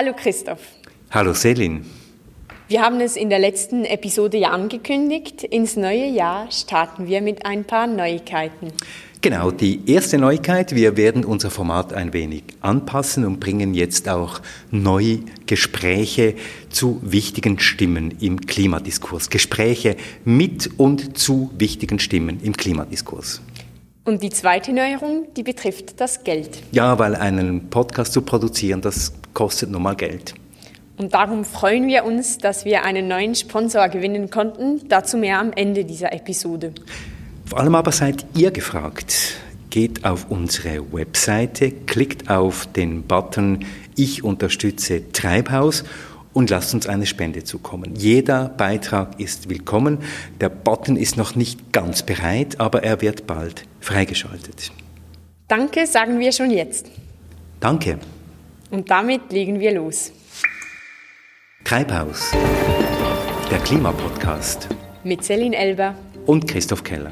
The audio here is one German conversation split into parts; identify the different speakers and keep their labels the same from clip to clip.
Speaker 1: Hallo Christoph.
Speaker 2: Hallo Selin.
Speaker 1: Wir haben es in der letzten Episode ja angekündigt. Ins neue Jahr starten wir mit ein paar Neuigkeiten.
Speaker 2: Genau, die erste Neuigkeit, wir werden unser Format ein wenig anpassen und bringen jetzt auch neue Gespräche zu wichtigen Stimmen im Klimadiskurs. Gespräche mit und zu wichtigen Stimmen im Klimadiskurs.
Speaker 1: Und die zweite Neuerung, die betrifft das Geld.
Speaker 2: Ja, weil einen Podcast zu produzieren, das kostet nun mal Geld.
Speaker 1: Und darum freuen wir uns, dass wir einen neuen Sponsor gewinnen konnten. Dazu mehr am Ende dieser Episode.
Speaker 2: Vor allem aber seid ihr gefragt. Geht auf unsere Webseite, klickt auf den Button Ich unterstütze Treibhaus und lasst uns eine Spende zukommen. Jeder Beitrag ist willkommen. Der Button ist noch nicht ganz bereit, aber er wird bald freigeschaltet.
Speaker 1: Danke, sagen wir schon jetzt.
Speaker 2: Danke.
Speaker 1: Und damit legen wir los.
Speaker 2: Treibhaus, der Klimapodcast.
Speaker 1: Mit Celine Elber
Speaker 2: und Christoph Keller.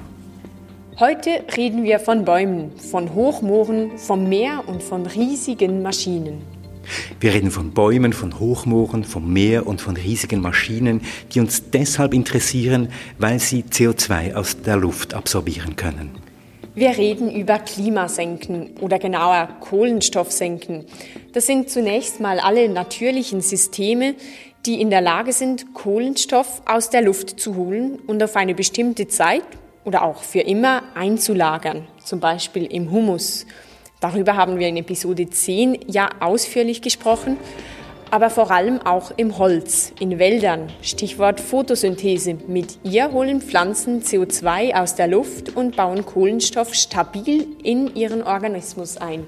Speaker 1: Heute reden wir von Bäumen, von Hochmooren, vom Meer und von riesigen Maschinen.
Speaker 2: Wir reden von Bäumen, von Hochmooren, vom Meer und von riesigen Maschinen, die uns deshalb interessieren, weil sie CO2 aus der Luft absorbieren können.
Speaker 1: Wir reden über Klimasenken oder genauer Kohlenstoffsenken. Das sind zunächst mal alle natürlichen Systeme, die in der Lage sind, Kohlenstoff aus der Luft zu holen und auf eine bestimmte Zeit oder auch für immer einzulagern, zum Beispiel im Humus. Darüber haben wir in Episode 10 ja ausführlich gesprochen, aber vor allem auch im Holz, in Wäldern, Stichwort Photosynthese. Mit ihr holen Pflanzen CO2 aus der Luft und bauen Kohlenstoff stabil in ihren Organismus ein.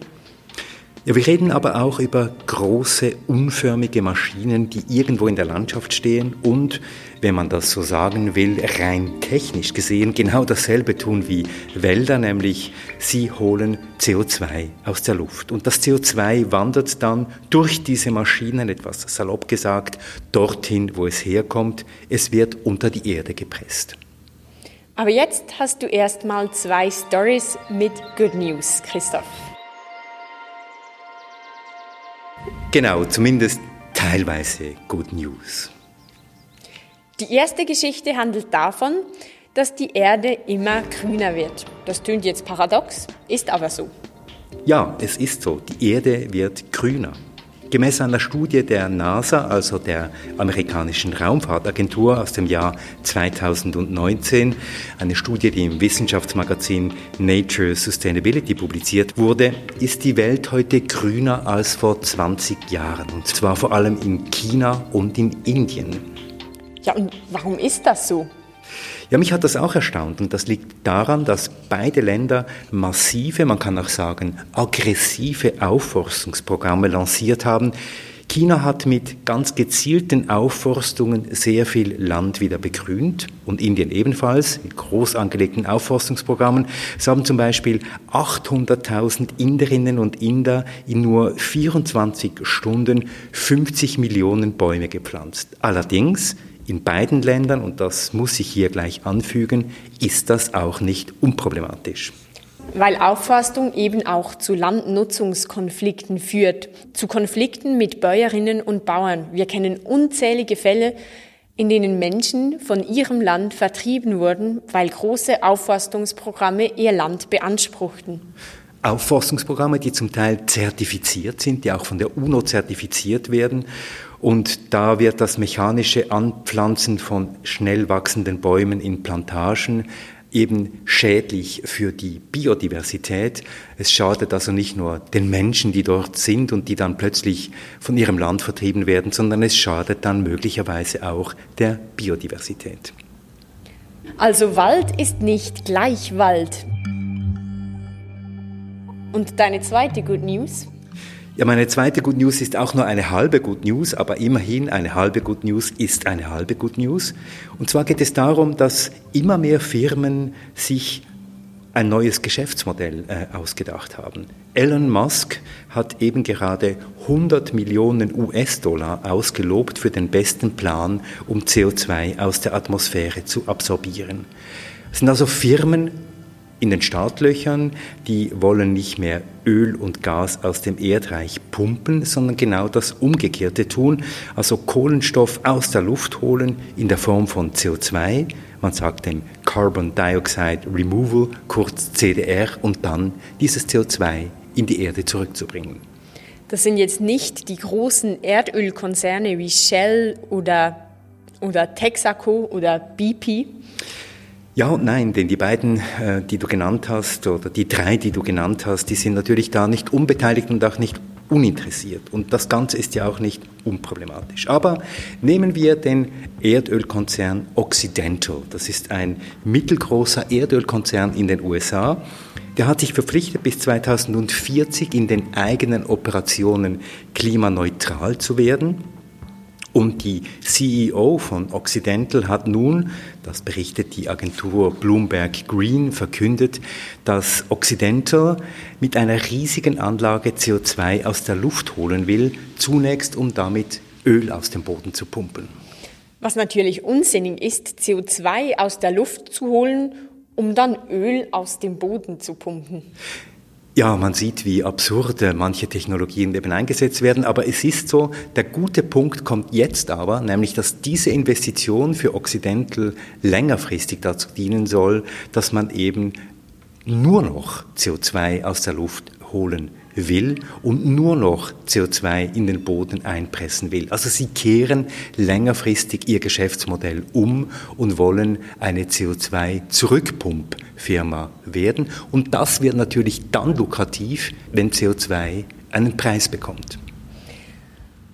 Speaker 2: Ja, wir reden aber auch über große, unförmige Maschinen, die irgendwo in der Landschaft stehen und, wenn man das so sagen will, rein technisch gesehen genau dasselbe tun wie Wälder, nämlich sie holen CO2 aus der Luft. Und das CO2 wandert dann durch diese Maschinen, etwas salopp gesagt, dorthin, wo es herkommt. Es wird unter die Erde gepresst.
Speaker 1: Aber jetzt hast du erstmal zwei Stories mit Good News, Christoph.
Speaker 2: Genau, zumindest teilweise Good News.
Speaker 1: Die erste Geschichte handelt davon, dass die Erde immer grüner wird. Das tönt jetzt paradox, ist aber so.
Speaker 2: Ja, es ist so. Die Erde wird grüner. Gemäß einer Studie der NASA, also der amerikanischen Raumfahrtagentur aus dem Jahr 2019, eine Studie, die im Wissenschaftsmagazin Nature Sustainability publiziert wurde, ist die Welt heute grüner als vor 20 Jahren. Und zwar vor allem in China und in Indien.
Speaker 1: Ja, und warum ist das so?
Speaker 2: Ja, mich hat das auch erstaunt und das liegt daran, dass beide Länder massive, man kann auch sagen aggressive Aufforstungsprogramme lanciert haben. China hat mit ganz gezielten Aufforstungen sehr viel Land wieder begrünt und Indien ebenfalls mit groß angelegten Aufforstungsprogrammen. Sie haben zum Beispiel 800.000 Inderinnen und Inder in nur 24 Stunden 50 Millionen Bäume gepflanzt. Allerdings in beiden Ländern, und das muss ich hier gleich anfügen, ist das auch nicht unproblematisch.
Speaker 1: Weil Aufforstung eben auch zu Landnutzungskonflikten führt, zu Konflikten mit Bäuerinnen und Bauern. Wir kennen unzählige Fälle, in denen Menschen von ihrem Land vertrieben wurden, weil große Aufforstungsprogramme ihr Land beanspruchten.
Speaker 2: Aufforstungsprogramme, die zum Teil zertifiziert sind, die auch von der UNO zertifiziert werden und da wird das mechanische Anpflanzen von schnell wachsenden Bäumen in Plantagen eben schädlich für die Biodiversität. Es schadet also nicht nur den Menschen, die dort sind und die dann plötzlich von ihrem Land vertrieben werden, sondern es schadet dann möglicherweise auch der Biodiversität.
Speaker 1: Also Wald ist nicht gleich Wald. Und deine zweite Good News?
Speaker 2: Ja, meine zweite Good News ist auch nur eine halbe Good News, aber immerhin eine halbe Good News ist eine halbe Good News. Und zwar geht es darum, dass immer mehr Firmen sich ein neues Geschäftsmodell äh, ausgedacht haben. Elon Musk hat eben gerade 100 Millionen US-Dollar ausgelobt für den besten Plan, um CO2 aus der Atmosphäre zu absorbieren. Es sind also Firmen, in den Startlöchern, die wollen nicht mehr Öl und Gas aus dem Erdreich pumpen, sondern genau das Umgekehrte tun, also Kohlenstoff aus der Luft holen in der Form von CO2, man sagt dem Carbon Dioxide Removal, kurz CDR, und dann dieses CO2 in die Erde zurückzubringen.
Speaker 1: Das sind jetzt nicht die großen Erdölkonzerne wie Shell oder, oder Texaco oder BP,
Speaker 2: ja und nein, denn die beiden, äh, die du genannt hast, oder die drei, die du genannt hast, die sind natürlich da nicht unbeteiligt und auch nicht uninteressiert. Und das Ganze ist ja auch nicht unproblematisch. Aber nehmen wir den Erdölkonzern Occidental. Das ist ein mittelgroßer Erdölkonzern in den USA. Der hat sich verpflichtet, bis 2040 in den eigenen Operationen klimaneutral zu werden. Und die CEO von Occidental hat nun, das berichtet die Agentur Bloomberg Green, verkündet, dass Occidental mit einer riesigen Anlage CO2 aus der Luft holen will, zunächst um damit Öl aus dem Boden zu pumpen.
Speaker 1: Was natürlich unsinnig ist, CO2 aus der Luft zu holen, um dann Öl aus dem Boden zu pumpen.
Speaker 2: Ja, man sieht, wie absurd manche Technologien eben eingesetzt werden, aber es ist so, der gute Punkt kommt jetzt aber, nämlich dass diese Investition für Occidental längerfristig dazu dienen soll, dass man eben nur noch CO2 aus der Luft holen will und nur noch CO2 in den Boden einpressen will. Also sie kehren längerfristig ihr Geschäftsmodell um und wollen eine CO2-Zurückpumpfirma werden. Und das wird natürlich dann lukrativ, wenn CO2 einen Preis bekommt.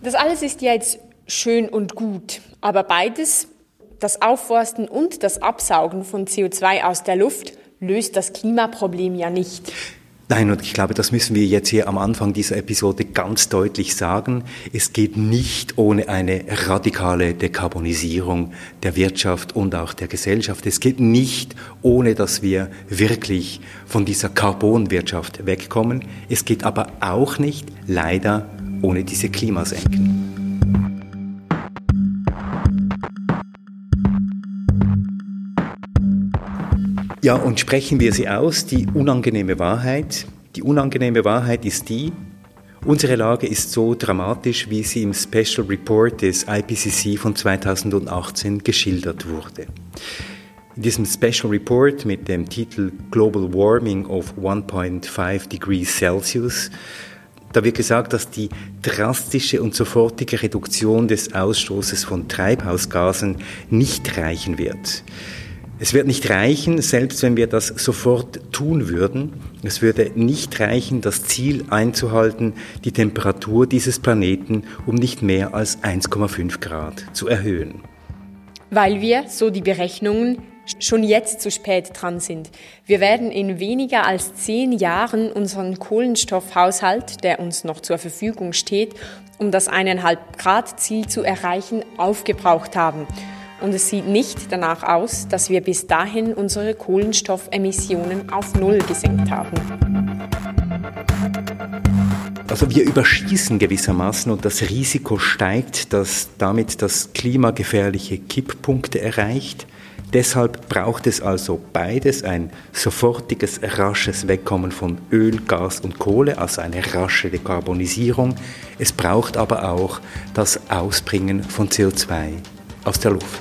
Speaker 1: Das alles ist ja jetzt schön und gut, aber beides, das Aufforsten und das Absaugen von CO2 aus der Luft, löst das Klimaproblem ja nicht.
Speaker 2: Nein, und ich glaube, das müssen wir jetzt hier am Anfang dieser Episode ganz deutlich sagen. Es geht nicht ohne eine radikale Dekarbonisierung der Wirtschaft und auch der Gesellschaft. Es geht nicht ohne, dass wir wirklich von dieser Carbonwirtschaft wegkommen. Es geht aber auch nicht, leider, ohne diese Klimasenken. Ja, und sprechen wir sie aus, die unangenehme Wahrheit. Die unangenehme Wahrheit ist die, unsere Lage ist so dramatisch, wie sie im Special Report des IPCC von 2018 geschildert wurde. In diesem Special Report mit dem Titel Global Warming of 1.5 Degrees Celsius da wird gesagt, dass die drastische und sofortige Reduktion des Ausstoßes von Treibhausgasen nicht reichen wird. Es wird nicht reichen, selbst wenn wir das sofort tun würden. Es würde nicht reichen, das Ziel einzuhalten, die Temperatur dieses Planeten um nicht mehr als 1,5 Grad zu erhöhen.
Speaker 1: Weil wir, so die Berechnungen, schon jetzt zu spät dran sind. Wir werden in weniger als zehn Jahren unseren Kohlenstoffhaushalt, der uns noch zur Verfügung steht, um das 1,5 Grad Ziel zu erreichen, aufgebraucht haben und es sieht nicht danach aus, dass wir bis dahin unsere Kohlenstoffemissionen auf Null gesenkt haben.
Speaker 2: Also wir überschießen gewissermaßen und das Risiko steigt, dass damit das Klima gefährliche Kipppunkte erreicht. Deshalb braucht es also beides, ein sofortiges, rasches Wegkommen von Öl, Gas und Kohle, also eine rasche Dekarbonisierung. Es braucht aber auch das Ausbringen von CO2 aus der Luft.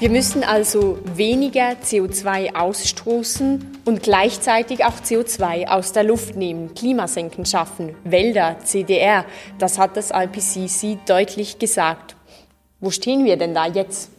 Speaker 1: Wir müssen also weniger CO2 ausstoßen und gleichzeitig auch CO2 aus der Luft nehmen, Klimasenken schaffen, Wälder, CDR. Das hat das IPCC deutlich gesagt. Wo stehen wir denn da jetzt?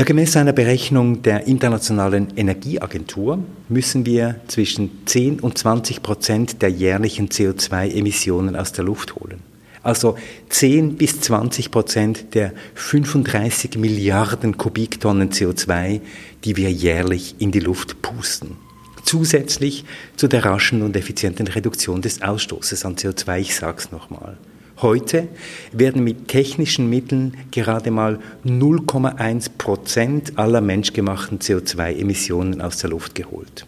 Speaker 2: Ja, gemäß einer Berechnung der Internationalen Energieagentur müssen wir zwischen 10 und 20 Prozent der jährlichen CO2-Emissionen aus der Luft holen. Also 10 bis 20 Prozent der 35 Milliarden Kubiktonnen CO2, die wir jährlich in die Luft pusten. Zusätzlich zu der raschen und effizienten Reduktion des Ausstoßes an CO2, ich sage es nochmal. Heute werden mit technischen Mitteln gerade mal 0,1 Prozent aller menschgemachten CO2-Emissionen aus der Luft geholt.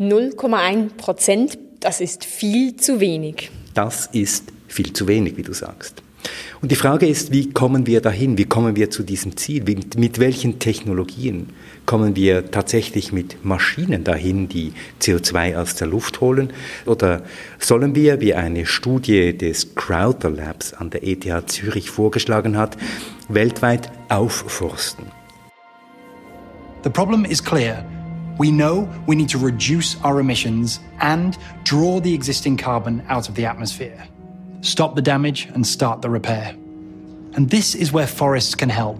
Speaker 1: 0,1 Prozent, das ist viel zu wenig.
Speaker 2: Das ist viel zu wenig, wie du sagst. Und die Frage ist, wie kommen wir dahin? Wie kommen wir zu diesem Ziel? Mit welchen Technologien kommen wir tatsächlich mit Maschinen dahin, die CO2 aus der Luft holen? Oder sollen wir, wie eine Studie des Crowther Labs an der ETH Zürich vorgeschlagen hat, weltweit aufforsten?
Speaker 3: The problem is clear. We know we need to reduce our emissions and draw the existing carbon out of the atmosphere. stop the damage, and start the repair. And this is where forests can help.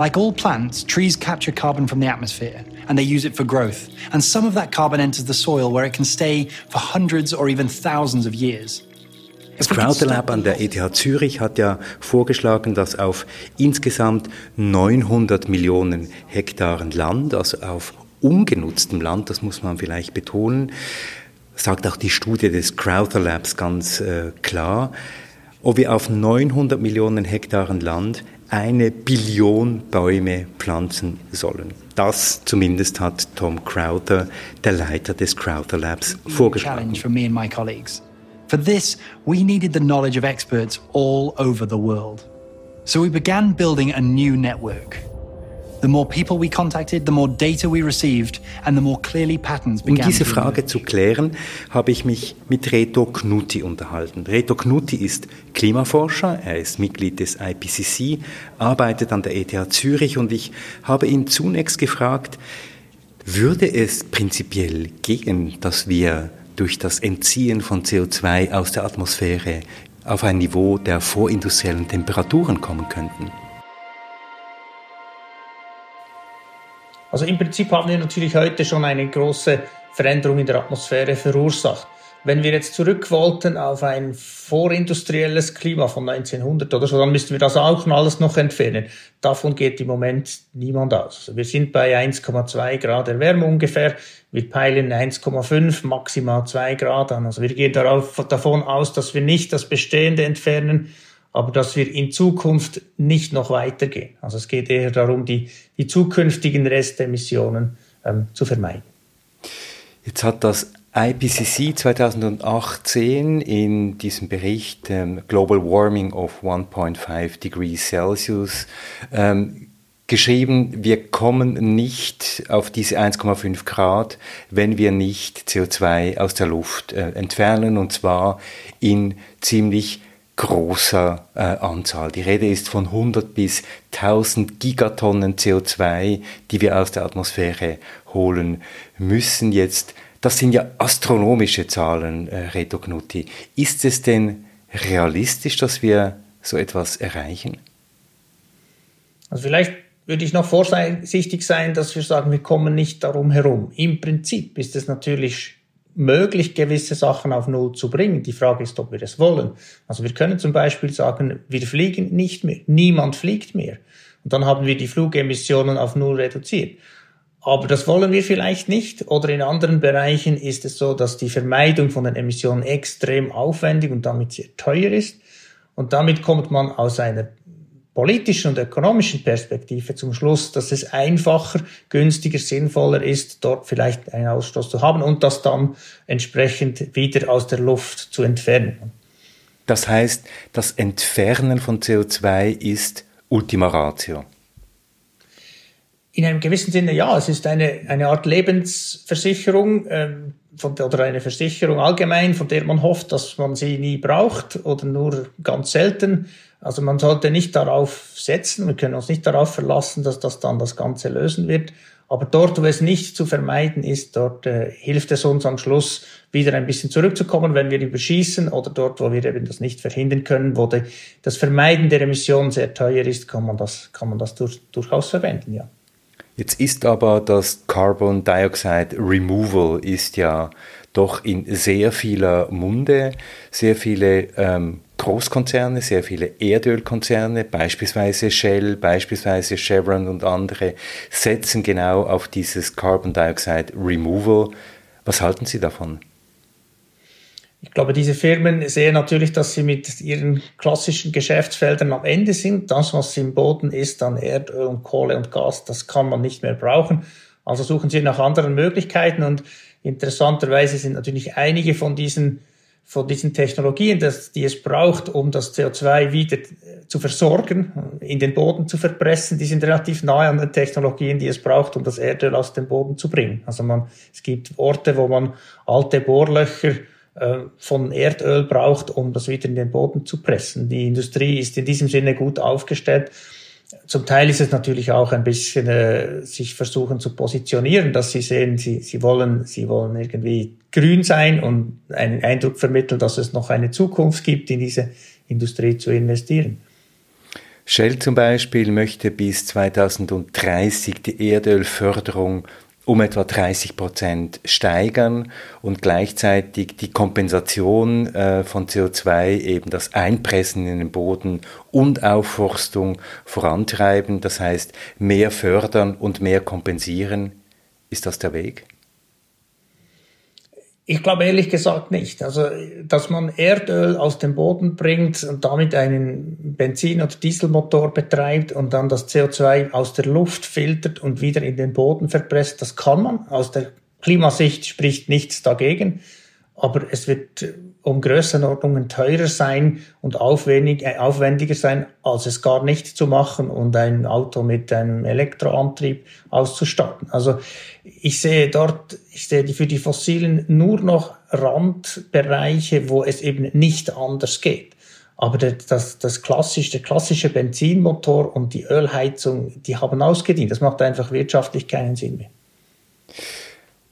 Speaker 3: Like all plants, trees capture carbon from the atmosphere and they use it for growth. And some of that carbon enters the soil where it can stay for hundreds or even thousands of years.
Speaker 2: Das Crowther Lab an der ETH Zürich hat ja vorgeschlagen, dass auf insgesamt 900 Millionen Hektaren Land, also auf ungenutztem Land, das muss man vielleicht betonen, sagt auch die Studie des Crowther Labs ganz äh, klar, ob wir auf 900 Millionen Hektaren Land eine Billion Bäume pflanzen sollen. Das zumindest hat Tom Crowther, der Leiter des Crowther Labs, vorgeschlagen.
Speaker 3: For this, we needed the knowledge of experts all over the world. So we began building a new network.
Speaker 2: Um diese Frage zu klären, habe ich mich mit Reto Knutti unterhalten. Reto Knutti ist Klimaforscher, er ist Mitglied des IPCC, arbeitet an der ETH Zürich und ich habe ihn zunächst gefragt, würde es prinzipiell gehen, dass wir durch das Entziehen von CO2 aus der Atmosphäre auf ein Niveau der vorindustriellen Temperaturen kommen könnten?
Speaker 4: Also im Prinzip haben wir natürlich heute schon eine große Veränderung in der Atmosphäre verursacht. Wenn wir jetzt zurück wollten auf ein vorindustrielles Klima von 1900 oder so, dann müssten wir das auch alles noch entfernen. Davon geht im Moment niemand aus. Also wir sind bei 1,2 Grad Erwärmung ungefähr. Wir peilen 1,5, maximal 2 Grad an. Also wir gehen darauf, davon aus, dass wir nicht das Bestehende entfernen, aber dass wir in Zukunft nicht noch weitergehen. Also es geht eher darum, die, die zukünftigen Restemissionen ähm, zu vermeiden.
Speaker 2: Jetzt hat das IPCC 2018 in diesem Bericht ähm, Global Warming of 1.5 Degrees Celsius ähm, geschrieben, wir kommen nicht auf diese 1,5 Grad, wenn wir nicht CO2 aus der Luft äh, entfernen und zwar in ziemlich großer äh, Anzahl. Die Rede ist von 100 bis 1000 Gigatonnen CO2, die wir aus der Atmosphäre holen müssen. Jetzt, das sind ja astronomische Zahlen, äh, Reto Knutti. Ist es denn realistisch, dass wir so etwas erreichen?
Speaker 4: Also vielleicht würde ich noch vorsichtig sein, dass wir sagen, wir kommen nicht darum herum. Im Prinzip ist es natürlich möglich, gewisse Sachen auf Null zu bringen. Die Frage ist, ob wir das wollen. Also wir können zum Beispiel sagen, wir fliegen nicht mehr. Niemand fliegt mehr. Und dann haben wir die Flugemissionen auf Null reduziert. Aber das wollen wir vielleicht nicht. Oder in anderen Bereichen ist es so, dass die Vermeidung von den Emissionen extrem aufwendig und damit sehr teuer ist. Und damit kommt man aus einer politischen und ökonomischen Perspektive zum Schluss, dass es einfacher, günstiger, sinnvoller ist, dort vielleicht einen Ausstoß zu haben und das dann entsprechend wieder aus der Luft zu entfernen.
Speaker 2: Das heißt, das Entfernen von CO2 ist Ultima Ratio.
Speaker 4: In einem gewissen Sinne ja, es ist eine, eine Art Lebensversicherung ähm, von, oder eine Versicherung allgemein, von der man hofft, dass man sie nie braucht oder nur ganz selten also man sollte nicht darauf setzen, wir können uns nicht darauf verlassen, dass das dann das Ganze lösen wird. Aber dort, wo es nicht zu vermeiden ist, dort äh, hilft es uns am Schluss wieder ein bisschen zurückzukommen, wenn wir überschießen oder dort, wo wir eben das nicht verhindern können, wo die, das Vermeiden der Emissionen sehr teuer ist, kann man das, kann man das durch, durchaus verwenden, ja.
Speaker 2: Jetzt ist aber das Carbon Dioxide Removal ist ja doch in sehr vieler Munde, sehr viele ähm, Großkonzerne, sehr viele Erdölkonzerne, beispielsweise Shell, beispielsweise Chevron und andere, setzen genau auf dieses Carbon Dioxide Removal. Was halten Sie davon?
Speaker 4: Ich glaube, diese Firmen sehen natürlich, dass sie mit ihren klassischen Geschäftsfeldern am Ende sind. Das, was im Boden ist an Erdöl und Kohle und Gas, das kann man nicht mehr brauchen. Also suchen sie nach anderen Möglichkeiten und interessanterweise sind natürlich einige von diesen von diesen Technologien, dass, die es braucht, um das CO2 wieder zu versorgen, in den Boden zu verpressen, die sind relativ nahe an den Technologien, die es braucht, um das Erdöl aus dem Boden zu bringen. Also man, es gibt Orte, wo man alte Bohrlöcher äh, von Erdöl braucht, um das wieder in den Boden zu pressen. Die Industrie ist in diesem Sinne gut aufgestellt. Zum Teil ist es natürlich auch ein bisschen äh, sich versuchen zu positionieren, dass sie sehen, sie, sie wollen, sie wollen irgendwie grün sein und einen Eindruck vermitteln, dass es noch eine Zukunft gibt, in diese Industrie zu investieren.
Speaker 2: Shell zum Beispiel möchte bis 2030 die Erdölförderung um etwa 30 Prozent steigern und gleichzeitig die Kompensation äh, von CO2, eben das Einpressen in den Boden und Aufforstung vorantreiben. Das heißt, mehr fördern und mehr kompensieren. Ist das der Weg?
Speaker 4: Ich glaube ehrlich gesagt nicht. Also, dass man Erdöl aus dem Boden bringt und damit einen Benzin- oder Dieselmotor betreibt und dann das CO2 aus der Luft filtert und wieder in den Boden verpresst, das kann man. Aus der Klimasicht spricht nichts dagegen aber es wird um Größenordnungen teurer sein und aufwendig, äh, aufwendiger sein, als es gar nicht zu machen und ein Auto mit einem Elektroantrieb auszustatten. Also ich sehe dort, ich sehe für die Fossilen nur noch Randbereiche, wo es eben nicht anders geht. Aber das, das klassische, der klassische Benzinmotor und die Ölheizung, die haben ausgedient. Das macht einfach wirtschaftlich keinen Sinn mehr.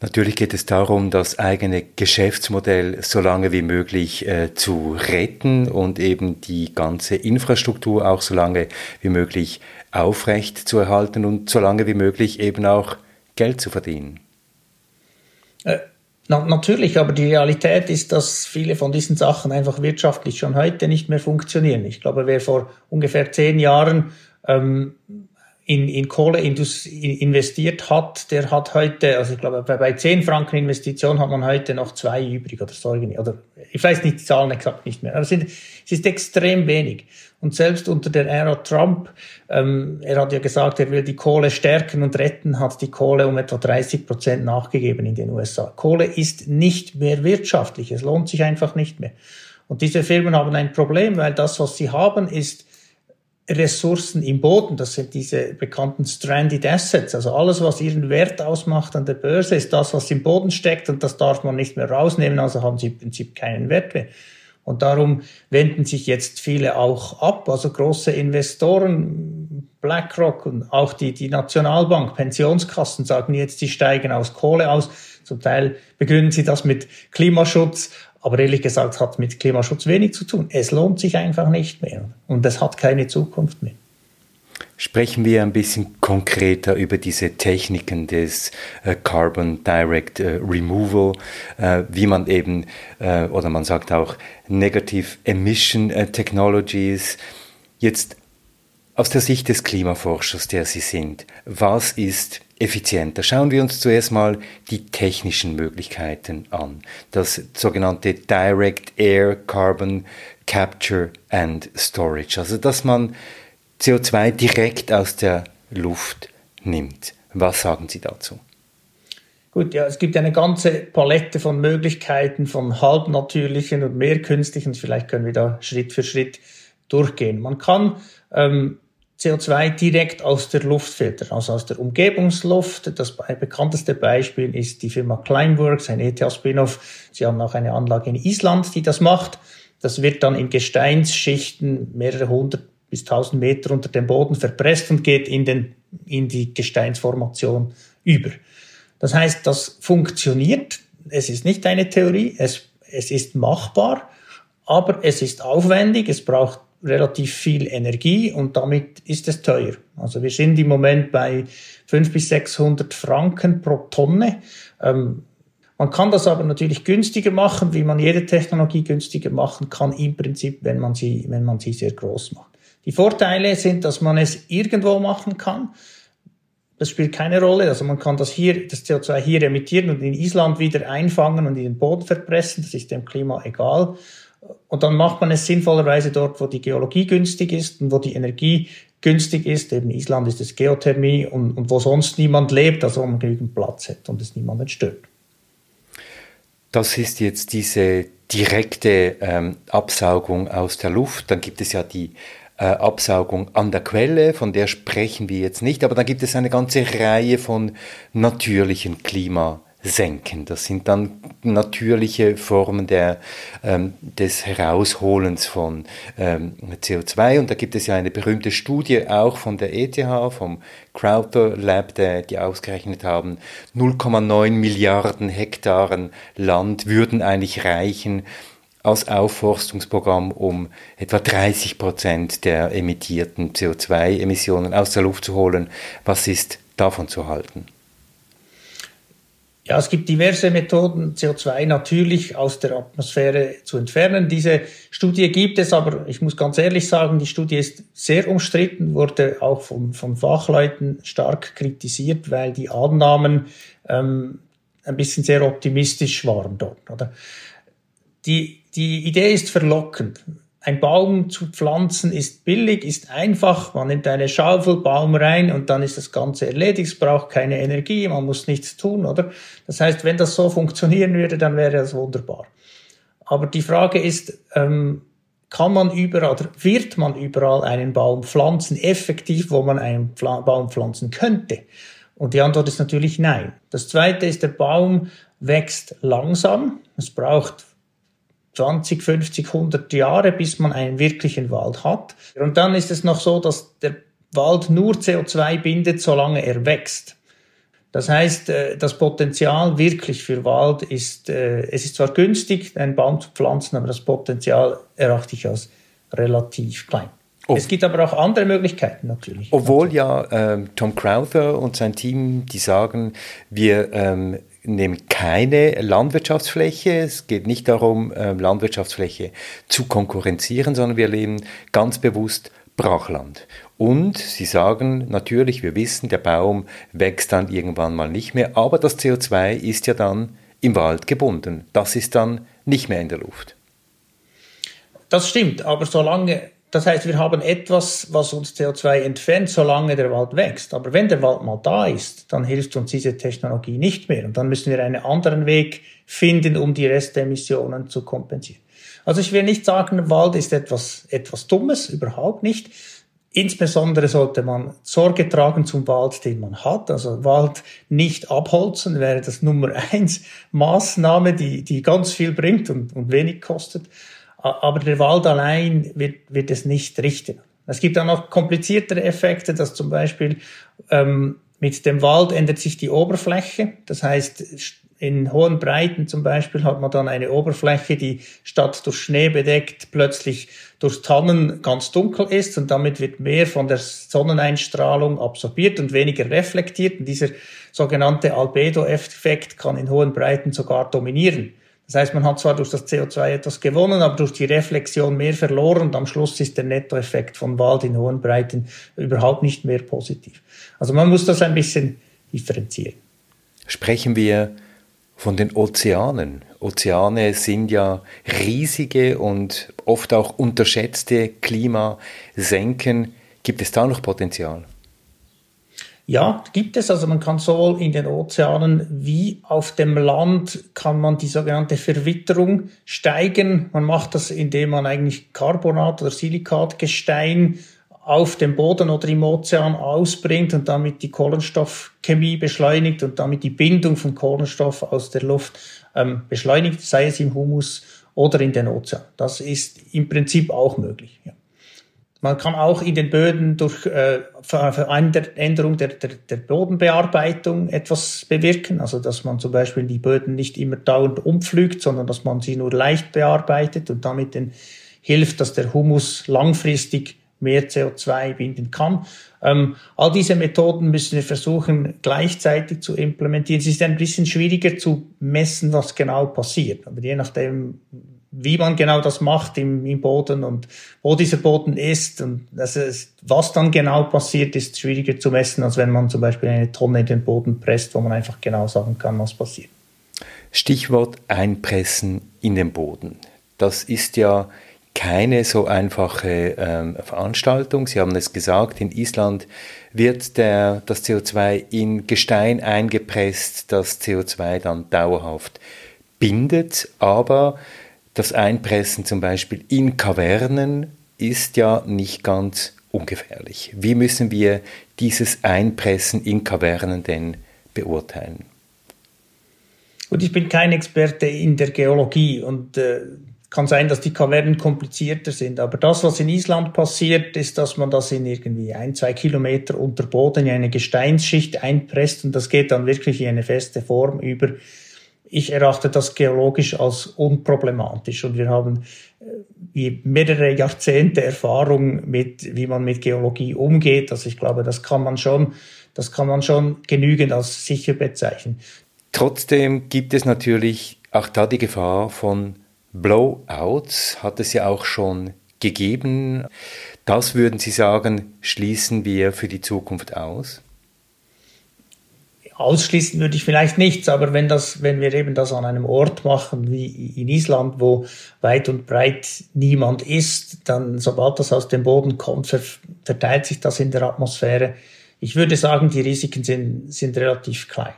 Speaker 2: Natürlich geht es darum, das eigene Geschäftsmodell so lange wie möglich äh, zu retten und eben die ganze Infrastruktur auch so lange wie möglich aufrecht zu erhalten und so lange wie möglich eben auch Geld zu verdienen.
Speaker 4: Äh, na, natürlich, aber die Realität ist, dass viele von diesen Sachen einfach wirtschaftlich schon heute nicht mehr funktionieren. Ich glaube, wer vor ungefähr zehn Jahren ähm, in, in Kohle investiert hat, der hat heute, also ich glaube, bei, bei 10 Franken Investition hat man heute noch zwei übrig oder so. Oder ich weiß nicht die Zahlen exakt nicht mehr. Aber es, sind, es ist extrem wenig. Und selbst unter der Ära Trump, ähm, er hat ja gesagt, er will die Kohle stärken und retten, hat die Kohle um etwa 30 Prozent nachgegeben in den USA. Kohle ist nicht mehr wirtschaftlich. Es lohnt sich einfach nicht mehr. Und diese Firmen haben ein Problem, weil das, was sie haben, ist Ressourcen im Boden, das sind diese bekannten Stranded Assets, also alles, was ihren Wert ausmacht an der Börse, ist das, was im Boden steckt und das darf man nicht mehr rausnehmen, also haben sie im Prinzip keinen Wert mehr. Und darum wenden sich jetzt viele auch ab, also große Investoren, BlackRock und auch die, die Nationalbank, Pensionskassen sagen jetzt, sie steigen aus Kohle aus. Zum Teil begründen sie das mit Klimaschutz, aber ehrlich gesagt hat mit Klimaschutz wenig zu tun. Es lohnt sich einfach nicht mehr und es hat keine Zukunft mehr.
Speaker 2: Sprechen wir ein bisschen konkreter über diese Techniken des äh, Carbon Direct äh, Removal, äh, wie man eben, äh, oder man sagt auch Negative Emission äh, Technologies. Jetzt aus der Sicht des Klimaforschers, der Sie sind, was ist effizienter? Schauen wir uns zuerst mal die technischen Möglichkeiten an. Das sogenannte Direct Air Carbon Capture and Storage, also dass man CO2 direkt aus der Luft nimmt. Was sagen Sie dazu?
Speaker 4: Gut, ja, es gibt eine ganze Palette von Möglichkeiten von halbnatürlichen und mehr künstlichen. Vielleicht können wir da Schritt für Schritt durchgehen. Man kann ähm, CO2 direkt aus der Luft filtern, also aus der Umgebungsluft. Das bekannteste Beispiel ist die Firma Climeworks, ein ETH-Spin-off. Sie haben auch eine Anlage in Island, die das macht. Das wird dann in Gesteinsschichten mehrere hundert bis tausend Meter unter dem Boden verpresst und geht in, den, in die Gesteinsformation über. Das heißt, das funktioniert. Es ist nicht eine Theorie, es, es ist machbar, aber es ist aufwendig, es braucht relativ viel Energie und damit ist es teuer. Also wir sind im Moment bei 500 bis 600 Franken pro Tonne. Ähm, man kann das aber natürlich günstiger machen, wie man jede Technologie günstiger machen kann, im Prinzip, wenn man sie, wenn man sie sehr groß macht. Die Vorteile sind, dass man es irgendwo machen kann. Das spielt keine Rolle. Also man kann das hier, das CO2 hier emittieren und in Island wieder einfangen und in den Boden verpressen. Das ist dem Klima egal. Und dann macht man es sinnvollerweise dort, wo die Geologie günstig ist und wo die Energie günstig ist. Eben Island ist es Geothermie und, und wo sonst niemand lebt, also wo man genügend Platz hat und es niemanden stört.
Speaker 2: Das ist jetzt diese direkte ähm, Absaugung aus der Luft, dann gibt es ja die äh, Absaugung an der Quelle, von der sprechen wir jetzt nicht, aber dann gibt es eine ganze Reihe von natürlichen Klima senken. Das sind dann natürliche Formen der, ähm, des Herausholens von ähm, CO2. Und da gibt es ja eine berühmte Studie auch von der ETH, vom Crowther Lab, der, die ausgerechnet haben, 0,9 Milliarden Hektaren Land würden eigentlich reichen als Aufforstungsprogramm, um etwa 30 Prozent der emittierten CO2-Emissionen aus der Luft zu holen. Was ist davon zu halten?
Speaker 4: Ja, es gibt diverse Methoden, CO2 natürlich aus der Atmosphäre zu entfernen. Diese Studie gibt es, aber ich muss ganz ehrlich sagen, die Studie ist sehr umstritten, wurde auch von, von Fachleuten stark kritisiert, weil die Annahmen ähm, ein bisschen sehr optimistisch waren dort. Oder? Die, die Idee ist verlockend ein Baum zu pflanzen ist billig, ist einfach. Man nimmt eine Schaufel, Baum rein und dann ist das Ganze erledigt. Es braucht keine Energie, man muss nichts tun, oder? Das heißt, wenn das so funktionieren würde, dann wäre das wunderbar. Aber die Frage ist, ähm, kann man überall oder wird man überall einen Baum pflanzen, effektiv, wo man einen Pfla Baum pflanzen könnte? Und die Antwort ist natürlich nein. Das zweite ist, der Baum wächst langsam. Es braucht 20, 50, 100 Jahre, bis man einen wirklichen Wald hat. Und dann ist es noch so, dass der Wald nur CO2 bindet, solange er wächst. Das heißt, äh, das Potenzial wirklich für Wald ist, äh, es ist zwar günstig, einen Baum zu pflanzen, aber das Potenzial erachte ich als relativ klein. Oh. Es gibt aber auch andere Möglichkeiten natürlich.
Speaker 2: Obwohl ja ähm, Tom Crowther und sein Team, die sagen, wir ähm, nehmen keine Landwirtschaftsfläche. Es geht nicht darum, ähm, Landwirtschaftsfläche zu konkurrenzieren, sondern wir leben ganz bewusst Brachland. Und sie sagen natürlich, wir wissen, der Baum wächst dann irgendwann mal nicht mehr, aber das CO2 ist ja dann im Wald gebunden. Das ist dann nicht mehr in der Luft.
Speaker 4: Das stimmt, aber solange das heißt, wir haben etwas, was uns CO2 entfernt, solange der Wald wächst. Aber wenn der Wald mal da ist, dann hilft uns diese Technologie nicht mehr. Und dann müssen wir einen anderen Weg finden, um die Restemissionen zu kompensieren. Also ich will nicht sagen, Wald ist etwas, etwas Dummes, überhaupt nicht. Insbesondere sollte man Sorge tragen zum Wald, den man hat. Also Wald nicht abholzen wäre das Nummer eins Maßnahme, die, die ganz viel bringt und, und wenig kostet. Aber der Wald allein wird, wird es nicht richten. Es gibt auch noch kompliziertere Effekte, dass zum Beispiel ähm, mit dem Wald ändert sich die Oberfläche. Das heißt, in hohen Breiten zum Beispiel hat man dann eine Oberfläche, die statt durch Schnee bedeckt plötzlich durch Tannen ganz dunkel ist und damit wird mehr von der Sonneneinstrahlung absorbiert und weniger reflektiert. Und dieser sogenannte Albedo-Effekt kann in hohen Breiten sogar dominieren. Das heißt, man hat zwar durch das CO2 etwas gewonnen, aber durch die Reflexion mehr verloren und am Schluss ist der Nettoeffekt von Wald in hohen Breiten überhaupt nicht mehr positiv. Also man muss das ein bisschen differenzieren.
Speaker 2: Sprechen wir von den Ozeanen. Ozeane sind ja riesige und oft auch unterschätzte Klimasenken. Gibt es da noch Potenzial?
Speaker 4: Ja, gibt es. Also man kann sowohl in den Ozeanen wie auf dem Land kann man die sogenannte Verwitterung steigen. Man macht das, indem man eigentlich Carbonat oder Silikatgestein auf dem Boden oder im Ozean ausbringt und damit die Kohlenstoffchemie beschleunigt und damit die Bindung von Kohlenstoff aus der Luft ähm, beschleunigt, sei es im Humus oder in den Ozean. Das ist im Prinzip auch möglich. Ja. Man kann auch in den Böden durch äh, der, der, der Bodenbearbeitung etwas bewirken. Also dass man zum Beispiel die Böden nicht immer dauernd umpflügt, sondern dass man sie nur leicht bearbeitet und damit den hilft, dass der Humus langfristig mehr CO2 binden kann. Ähm, all diese Methoden müssen wir versuchen gleichzeitig zu implementieren. Es ist ein bisschen schwieriger zu messen, was genau passiert. Aber je nachdem, wie man genau das macht im, im Boden und wo dieser Boden ist und also was dann genau passiert, ist schwieriger zu messen, als wenn man zum Beispiel eine Tonne in den Boden presst, wo man einfach genau sagen kann, was passiert.
Speaker 2: Stichwort Einpressen in den Boden. Das ist ja keine so einfache ähm, Veranstaltung. Sie haben es gesagt, in Island wird der, das CO2 in Gestein eingepresst, das CO2 dann dauerhaft bindet, aber das Einpressen zum Beispiel in Kavernen ist ja nicht ganz ungefährlich. Wie müssen wir dieses Einpressen in Kavernen denn beurteilen?
Speaker 4: Und ich bin kein Experte in der Geologie und äh, kann sein, dass die Kavernen komplizierter sind. Aber das, was in Island passiert, ist, dass man das in irgendwie ein, zwei Kilometer unter Boden in eine Gesteinsschicht einpresst und das geht dann wirklich in eine feste Form über. Ich erachte das geologisch als unproblematisch und wir haben äh, mehrere Jahrzehnte Erfahrung mit, wie man mit Geologie umgeht. Also ich glaube, das kann man schon, das kann man schon genügend als sicher bezeichnen.
Speaker 2: Trotzdem gibt es natürlich auch da die Gefahr von Blowouts, hat es ja auch schon gegeben. Das würden Sie sagen, schließen wir für die Zukunft aus?
Speaker 4: Ausschließen würde ich vielleicht nichts, aber wenn das, wenn wir eben das an einem Ort machen wie in Island, wo weit und breit niemand ist, dann sobald das aus dem Boden kommt, verteilt sich das in der Atmosphäre. Ich würde sagen, die Risiken sind, sind relativ klein.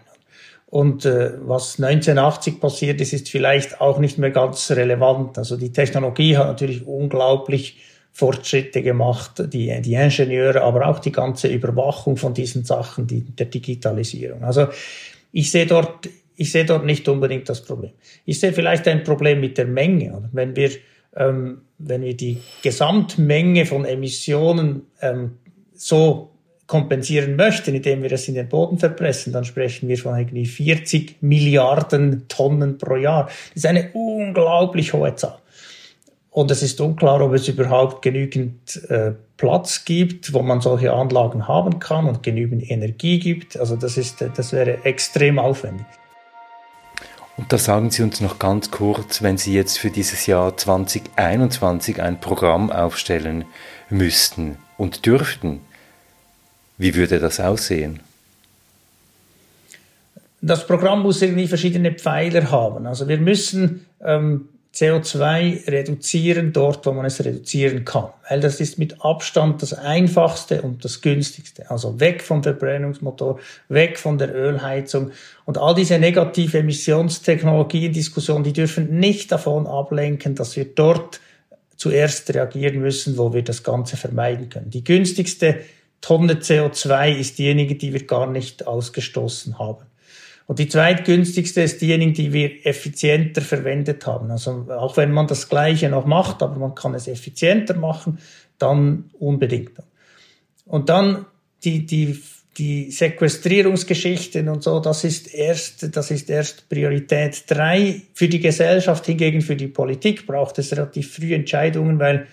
Speaker 4: Und äh, was 1980 passiert ist, ist vielleicht auch nicht mehr ganz relevant. Also die Technologie hat natürlich unglaublich Fortschritte gemacht, die, die Ingenieure, aber auch die ganze Überwachung von diesen Sachen, die, der Digitalisierung. Also ich sehe dort, ich sehe dort nicht unbedingt das Problem. Ich sehe vielleicht ein Problem mit der Menge. Wenn wir, ähm, wenn wir die Gesamtmenge von Emissionen ähm, so kompensieren möchten, indem wir es in den Boden verpressen, dann sprechen wir von irgendwie 40 Milliarden Tonnen pro Jahr. Das ist eine unglaublich hohe Zahl. Und es ist unklar, ob es überhaupt genügend äh, Platz gibt, wo man solche Anlagen haben kann und genügend Energie gibt. Also das ist, das wäre extrem aufwendig.
Speaker 2: Und da sagen Sie uns noch ganz kurz, wenn Sie jetzt für dieses Jahr 2021 ein Programm aufstellen müssten und dürften, wie würde das aussehen?
Speaker 4: Das Programm muss irgendwie verschiedene Pfeiler haben. Also wir müssen ähm, CO2 reduzieren dort, wo man es reduzieren kann. Weil das ist mit Abstand das einfachste und das günstigste. Also weg vom Verbrennungsmotor, weg von der Ölheizung. Und all diese negative Emissionstechnologien-Diskussionen, die dürfen nicht davon ablenken, dass wir dort zuerst reagieren müssen, wo wir das Ganze vermeiden können. Die günstigste Tonne CO2 ist diejenige, die wir gar nicht ausgestoßen haben. Und die zweitgünstigste ist diejenige, die wir effizienter verwendet haben. Also auch wenn man das Gleiche noch macht, aber man kann es effizienter machen, dann unbedingt. Und dann die, die, die Sequestrierungsgeschichten und so, das ist erst, das ist erst Priorität drei. Für die Gesellschaft hingegen, für die Politik braucht es relativ früh Entscheidungen, weil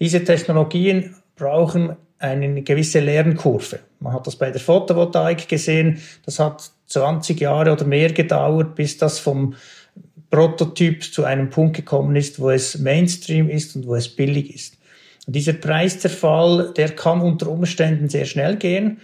Speaker 4: diese Technologien brauchen eine gewisse Lernkurve. Man hat das bei der Photovoltaik gesehen. Das hat 20 Jahre oder mehr gedauert, bis das vom Prototyp zu einem Punkt gekommen ist, wo es Mainstream ist und wo es billig ist. Und dieser Preiszerfall, der kann unter Umständen sehr schnell gehen,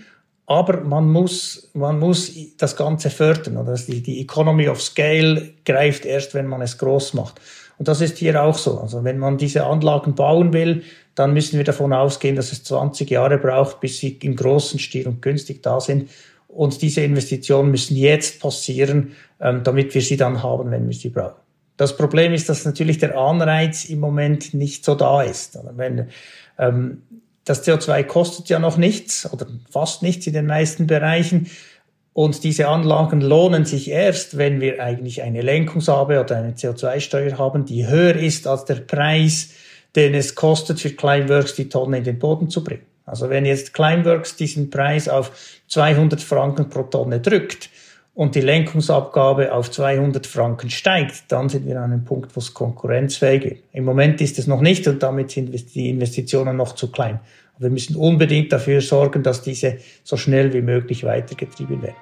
Speaker 4: aber man muss, man muss das Ganze fördern. Oder die, die Economy of Scale greift erst, wenn man es groß macht. Und das ist hier auch so. Also wenn man diese Anlagen bauen will, dann müssen wir davon ausgehen, dass es 20 Jahre braucht, bis sie im großen Stil und günstig da sind. Und diese Investitionen müssen jetzt passieren, ähm, damit wir sie dann haben, wenn wir sie brauchen. Das Problem ist, dass natürlich der Anreiz im Moment nicht so da ist. Wenn, ähm, das CO2 kostet ja noch nichts oder fast nichts in den meisten Bereichen. Und diese Anlagen lohnen sich erst, wenn wir eigentlich eine Lenkungshabe oder eine CO2-Steuer haben, die höher ist als der Preis, den es kostet für Climeworks die Tonne in den Boden zu bringen. Also wenn jetzt Climeworks diesen Preis auf 200 Franken pro Tonne drückt und die Lenkungsabgabe auf 200 Franken steigt, dann sind wir an einem Punkt, wo es konkurrenzfähig wird. Im Moment ist es noch nicht und damit sind die Investitionen noch zu klein. Wir müssen unbedingt dafür sorgen, dass diese so schnell wie möglich weitergetrieben werden.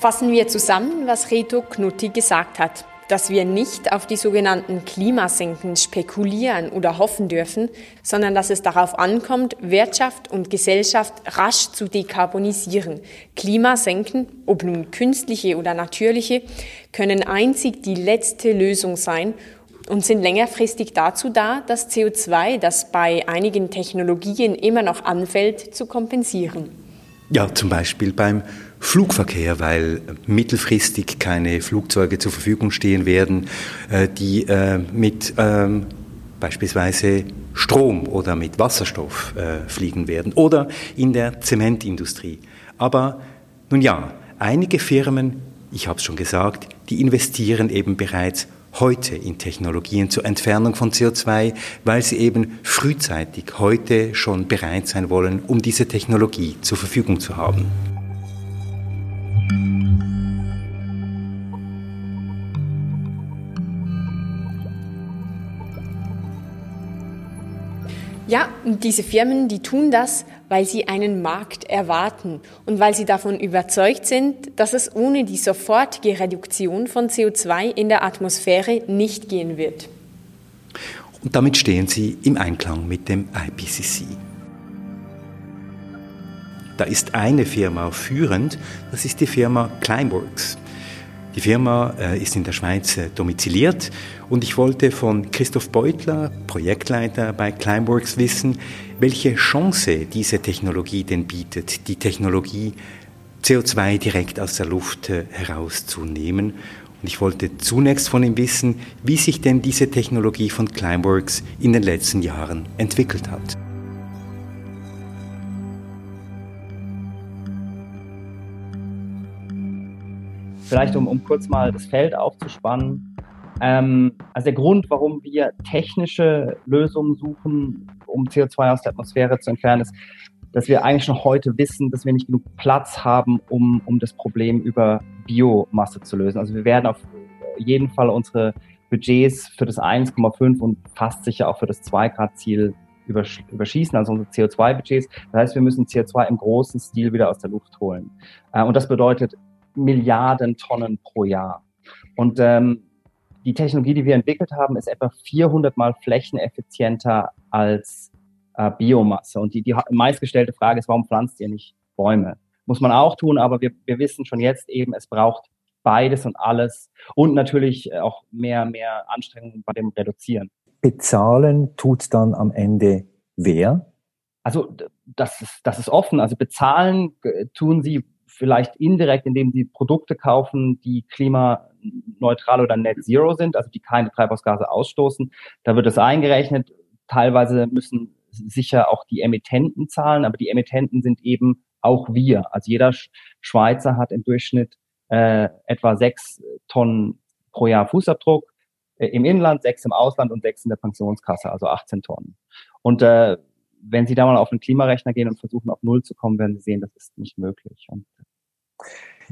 Speaker 1: Fassen wir zusammen, was Reto Knutti gesagt hat, dass wir nicht auf die sogenannten Klimasenken spekulieren oder hoffen dürfen, sondern dass es darauf ankommt, Wirtschaft und Gesellschaft rasch zu dekarbonisieren. Klimasenken, ob nun künstliche oder natürliche, können einzig die letzte Lösung sein und sind längerfristig dazu da, das CO2, das bei einigen Technologien immer noch anfällt, zu kompensieren.
Speaker 2: Ja, zum Beispiel beim Flugverkehr, weil mittelfristig keine Flugzeuge zur Verfügung stehen werden, äh, die äh, mit ähm, beispielsweise Strom oder mit Wasserstoff äh, fliegen werden oder in der Zementindustrie. Aber nun ja, einige Firmen, ich habe es schon gesagt, die investieren eben bereits heute in Technologien zur Entfernung von CO2, weil sie eben frühzeitig heute schon bereit sein wollen, um diese Technologie zur Verfügung zu haben.
Speaker 1: Ja, und diese Firmen, die tun das, weil sie einen Markt erwarten und weil sie davon überzeugt sind, dass es ohne die sofortige Reduktion von CO2 in der Atmosphäre nicht gehen wird.
Speaker 2: Und damit stehen sie im Einklang mit dem IPCC. Da ist eine Firma führend, das ist die Firma Climeworks. Die Firma äh, ist in der Schweiz äh, domiziliert und ich wollte von Christoph Beutler, Projektleiter bei Climeworks, wissen, welche Chance diese Technologie denn bietet, die Technologie CO2 direkt aus der Luft äh, herauszunehmen. Und ich wollte zunächst von ihm wissen, wie sich denn diese Technologie von Climeworks in den letzten Jahren entwickelt hat.
Speaker 5: Vielleicht um, um kurz mal das Feld aufzuspannen. Ähm, also der Grund, warum wir technische Lösungen suchen, um CO2 aus der Atmosphäre zu entfernen, ist, dass wir eigentlich schon heute wissen, dass wir nicht genug Platz haben, um, um das Problem über Biomasse zu lösen. Also wir werden auf jeden Fall unsere Budgets für das 1,5 und fast sicher auch für das 2-Grad-Ziel überschießen, also unsere CO2-Budgets. Das heißt, wir müssen CO2 im großen Stil wieder aus der Luft holen. Äh, und das bedeutet Milliarden Tonnen pro Jahr. Und ähm, die Technologie, die wir entwickelt haben, ist etwa 400 mal flächeneffizienter als äh, Biomasse. Und die, die meistgestellte Frage ist, warum pflanzt ihr nicht Bäume? Muss man auch tun, aber wir, wir wissen schon jetzt eben, es braucht beides und alles und natürlich auch mehr, mehr Anstrengungen bei dem Reduzieren.
Speaker 6: Bezahlen tut dann am Ende wer?
Speaker 5: Also das ist, das ist offen. Also bezahlen tun sie vielleicht indirekt, indem sie Produkte kaufen, die klimaneutral oder net zero sind, also die keine Treibhausgase ausstoßen. Da wird es eingerechnet. Teilweise müssen sicher auch die Emittenten zahlen, aber die Emittenten sind eben auch wir. Also jeder Schweizer hat im Durchschnitt äh, etwa sechs Tonnen pro Jahr Fußabdruck äh, im Inland, sechs im Ausland und sechs in der Pensionskasse, also 18 Tonnen. Und äh, wenn Sie da mal auf einen Klimarechner gehen und versuchen, auf Null zu kommen, werden Sie sehen, das ist nicht möglich. Und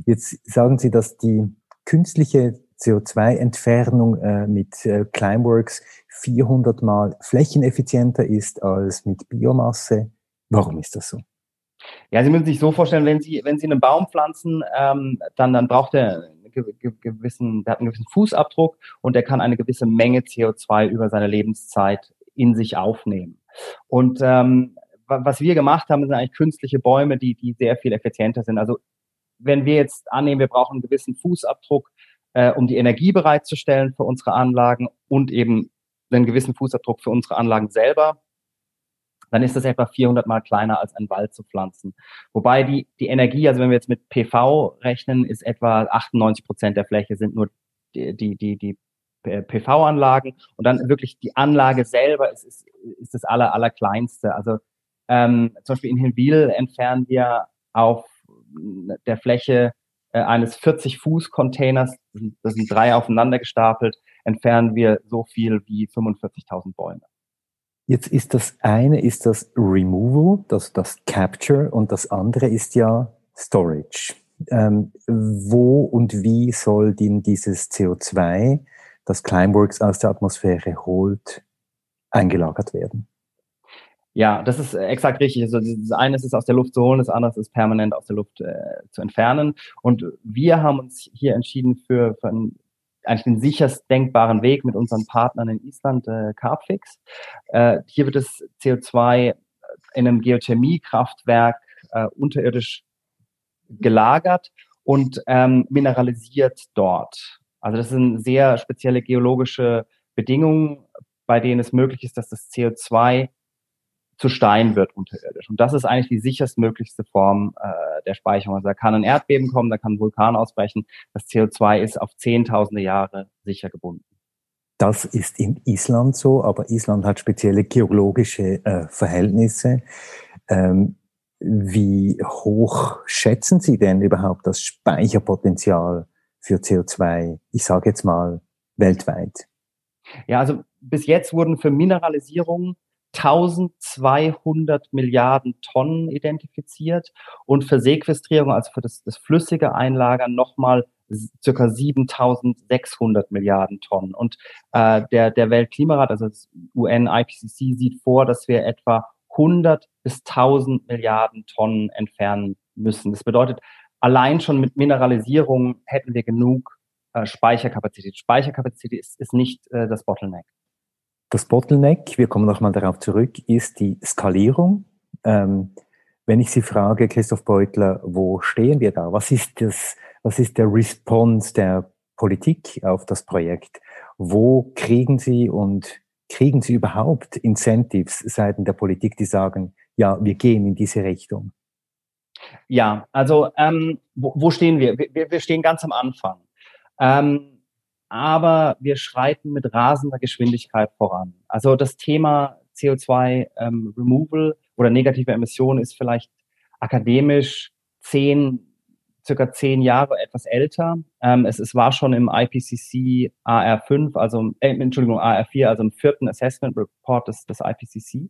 Speaker 6: Jetzt sagen Sie, dass die künstliche CO2-Entfernung äh, mit äh, Climeworks 400 mal flächeneffizienter ist als mit Biomasse. Warum ist das so?
Speaker 5: Ja, Sie müssen sich so vorstellen, wenn Sie, wenn Sie einen Baum pflanzen, ähm, dann, dann braucht er einen gewissen, der hat einen gewissen Fußabdruck und er kann eine gewisse Menge CO2 über seine Lebenszeit in sich aufnehmen. Und ähm, was wir gemacht haben, sind eigentlich künstliche Bäume, die, die sehr viel effizienter sind. Also wenn wir jetzt annehmen, wir brauchen einen gewissen Fußabdruck, äh, um die Energie bereitzustellen für unsere Anlagen und eben einen gewissen Fußabdruck für unsere Anlagen selber, dann ist das etwa 400 mal kleiner als ein Wald zu pflanzen. Wobei die, die Energie, also wenn wir jetzt mit PV rechnen, ist etwa 98 Prozent der Fläche sind nur die, die, die, die PV-Anlagen und dann wirklich die Anlage selber ist, ist, ist das aller, allerkleinste. Also ähm, zum Beispiel in Hinwil entfernen wir auf der Fläche äh, eines 40-Fuß-Containers, das sind drei aufeinander gestapelt, entfernen wir so viel wie 45.000 Bäume.
Speaker 6: Jetzt ist das eine ist das Removal, das, das Capture und das andere ist ja Storage. Ähm, wo und wie soll denn dieses CO2, das Climeworks aus der Atmosphäre holt, eingelagert werden?
Speaker 5: Ja, das ist exakt richtig. Also das eine ist es aus der Luft zu holen, das andere ist permanent aus der Luft äh, zu entfernen. Und wir haben uns hier entschieden für, für einen, eigentlich den sicherst denkbaren Weg mit unseren Partnern in Island, äh, Carbfix. Äh, hier wird das CO2 in einem Geothermiekraftwerk äh, unterirdisch gelagert und ähm, mineralisiert dort. Also das sind sehr spezielle geologische Bedingungen, bei denen es möglich ist, dass das CO2 zu Stein wird unterirdisch. Und das ist eigentlich die sicherstmöglichste Form äh, der Speicherung. Also da kann ein Erdbeben kommen, da kann ein Vulkan ausbrechen. Das CO2 ist auf zehntausende Jahre sicher gebunden.
Speaker 6: Das ist in Island so, aber Island hat spezielle geologische äh, Verhältnisse. Ähm, wie hoch schätzen Sie denn überhaupt das Speicherpotenzial für CO2, ich sage jetzt mal weltweit?
Speaker 5: Ja, also bis jetzt wurden für Mineralisierung 1200 Milliarden Tonnen identifiziert und für Sequestrierung, also für das, das flüssige Einlagern, nochmal circa 7600 Milliarden Tonnen. Und äh, der, der Weltklimarat, also das UN-IPCC, sieht vor, dass wir etwa 100 bis 1000 Milliarden Tonnen entfernen müssen. Das bedeutet, allein schon mit Mineralisierung hätten wir genug äh, Speicherkapazität. Speicherkapazität ist, ist nicht äh, das Bottleneck.
Speaker 6: Das Bottleneck, wir kommen nochmal darauf zurück, ist die Skalierung. Ähm, wenn ich Sie frage, Christoph Beutler, wo stehen wir da? Was ist das, was ist der Response der Politik auf das Projekt? Wo kriegen Sie und kriegen Sie überhaupt Incentives seitens der Politik, die sagen, ja, wir gehen in diese Richtung?
Speaker 5: Ja, also ähm, wo, wo stehen wir? wir? Wir stehen ganz am Anfang. Ähm, aber wir schreiten mit rasender Geschwindigkeit voran. Also das Thema CO2 ähm, Removal oder negative Emissionen ist vielleicht akademisch zehn, circa zehn Jahre etwas älter. Ähm, es, es war schon im IPCC AR5, also äh, Entschuldigung AR4, also im vierten Assessment Report des, des IPCC,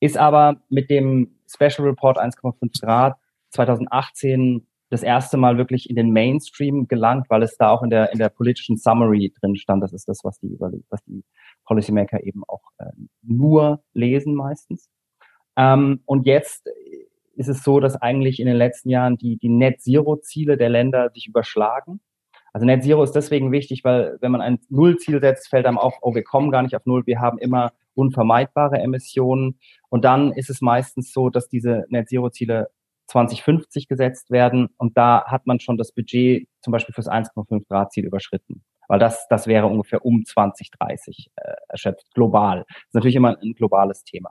Speaker 5: ist aber mit dem Special Report 1,5 Grad 2018 das erste Mal wirklich in den Mainstream gelangt, weil es da auch in der, in der politischen Summary drin stand. Das ist das, was die, was die Policymaker eben auch äh, nur lesen meistens. Ähm, und jetzt ist es so, dass eigentlich in den letzten Jahren die, die Net-Zero-Ziele der Länder sich überschlagen. Also Net Zero ist deswegen wichtig, weil wenn man ein Null-Ziel setzt, fällt einem auf, oh, wir kommen gar nicht auf Null, wir haben immer unvermeidbare Emissionen. Und dann ist es meistens so, dass diese Net Zero-Ziele 2050 gesetzt werden. Und da hat man schon das Budget zum Beispiel fürs 1,5 Grad Ziel überschritten. Weil das, das wäre ungefähr um 2030 äh, erschöpft, global. Das ist natürlich immer ein globales Thema.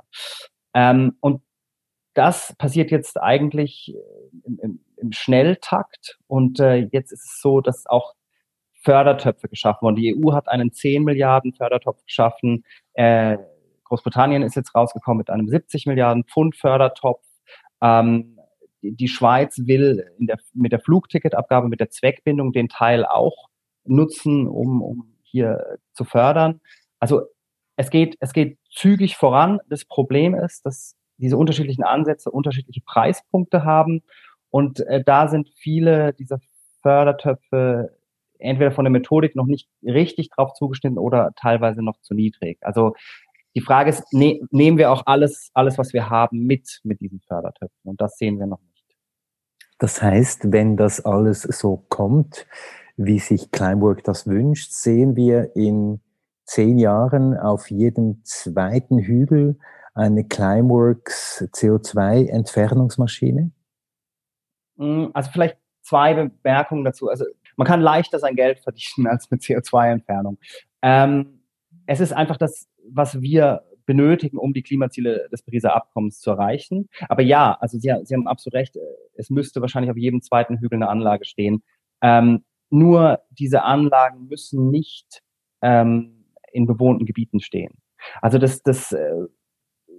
Speaker 5: Ähm, und das passiert jetzt eigentlich äh, im, im, im Schnelltakt. Und äh, jetzt ist es so, dass auch Fördertöpfe geschaffen wurden. Die EU hat einen 10 Milliarden Fördertopf geschaffen. Äh, Großbritannien ist jetzt rausgekommen mit einem 70 Milliarden Pfund Fördertopf. Ähm, die Schweiz will der, mit der Flugticketabgabe, mit der Zweckbindung den Teil auch nutzen, um, um hier zu fördern. Also es geht, es geht zügig voran. Das Problem ist, dass diese unterschiedlichen Ansätze unterschiedliche Preispunkte haben. Und äh, da sind viele dieser Fördertöpfe entweder von der Methodik noch nicht richtig drauf zugeschnitten oder teilweise noch zu niedrig. Also die Frage ist, ne, nehmen wir auch alles, alles, was wir haben, mit mit diesen Fördertöpfen? Und das sehen wir noch.
Speaker 6: Das heißt, wenn das alles so kommt, wie sich Climework das wünscht, sehen wir in zehn Jahren auf jedem zweiten Hügel eine Climeworks CO2-Entfernungsmaschine?
Speaker 5: Mm, also vielleicht zwei Bemerkungen dazu. Also man kann leichter sein Geld verdienen als mit CO2-Entfernung. Ähm, es ist einfach das, was wir benötigen, um die Klimaziele des Pariser Abkommens zu erreichen. Aber ja, also Sie, Sie haben absolut recht, es müsste wahrscheinlich auf jedem zweiten Hügel eine Anlage stehen. Ähm, nur diese Anlagen müssen nicht ähm, in bewohnten Gebieten stehen. Also das, das äh,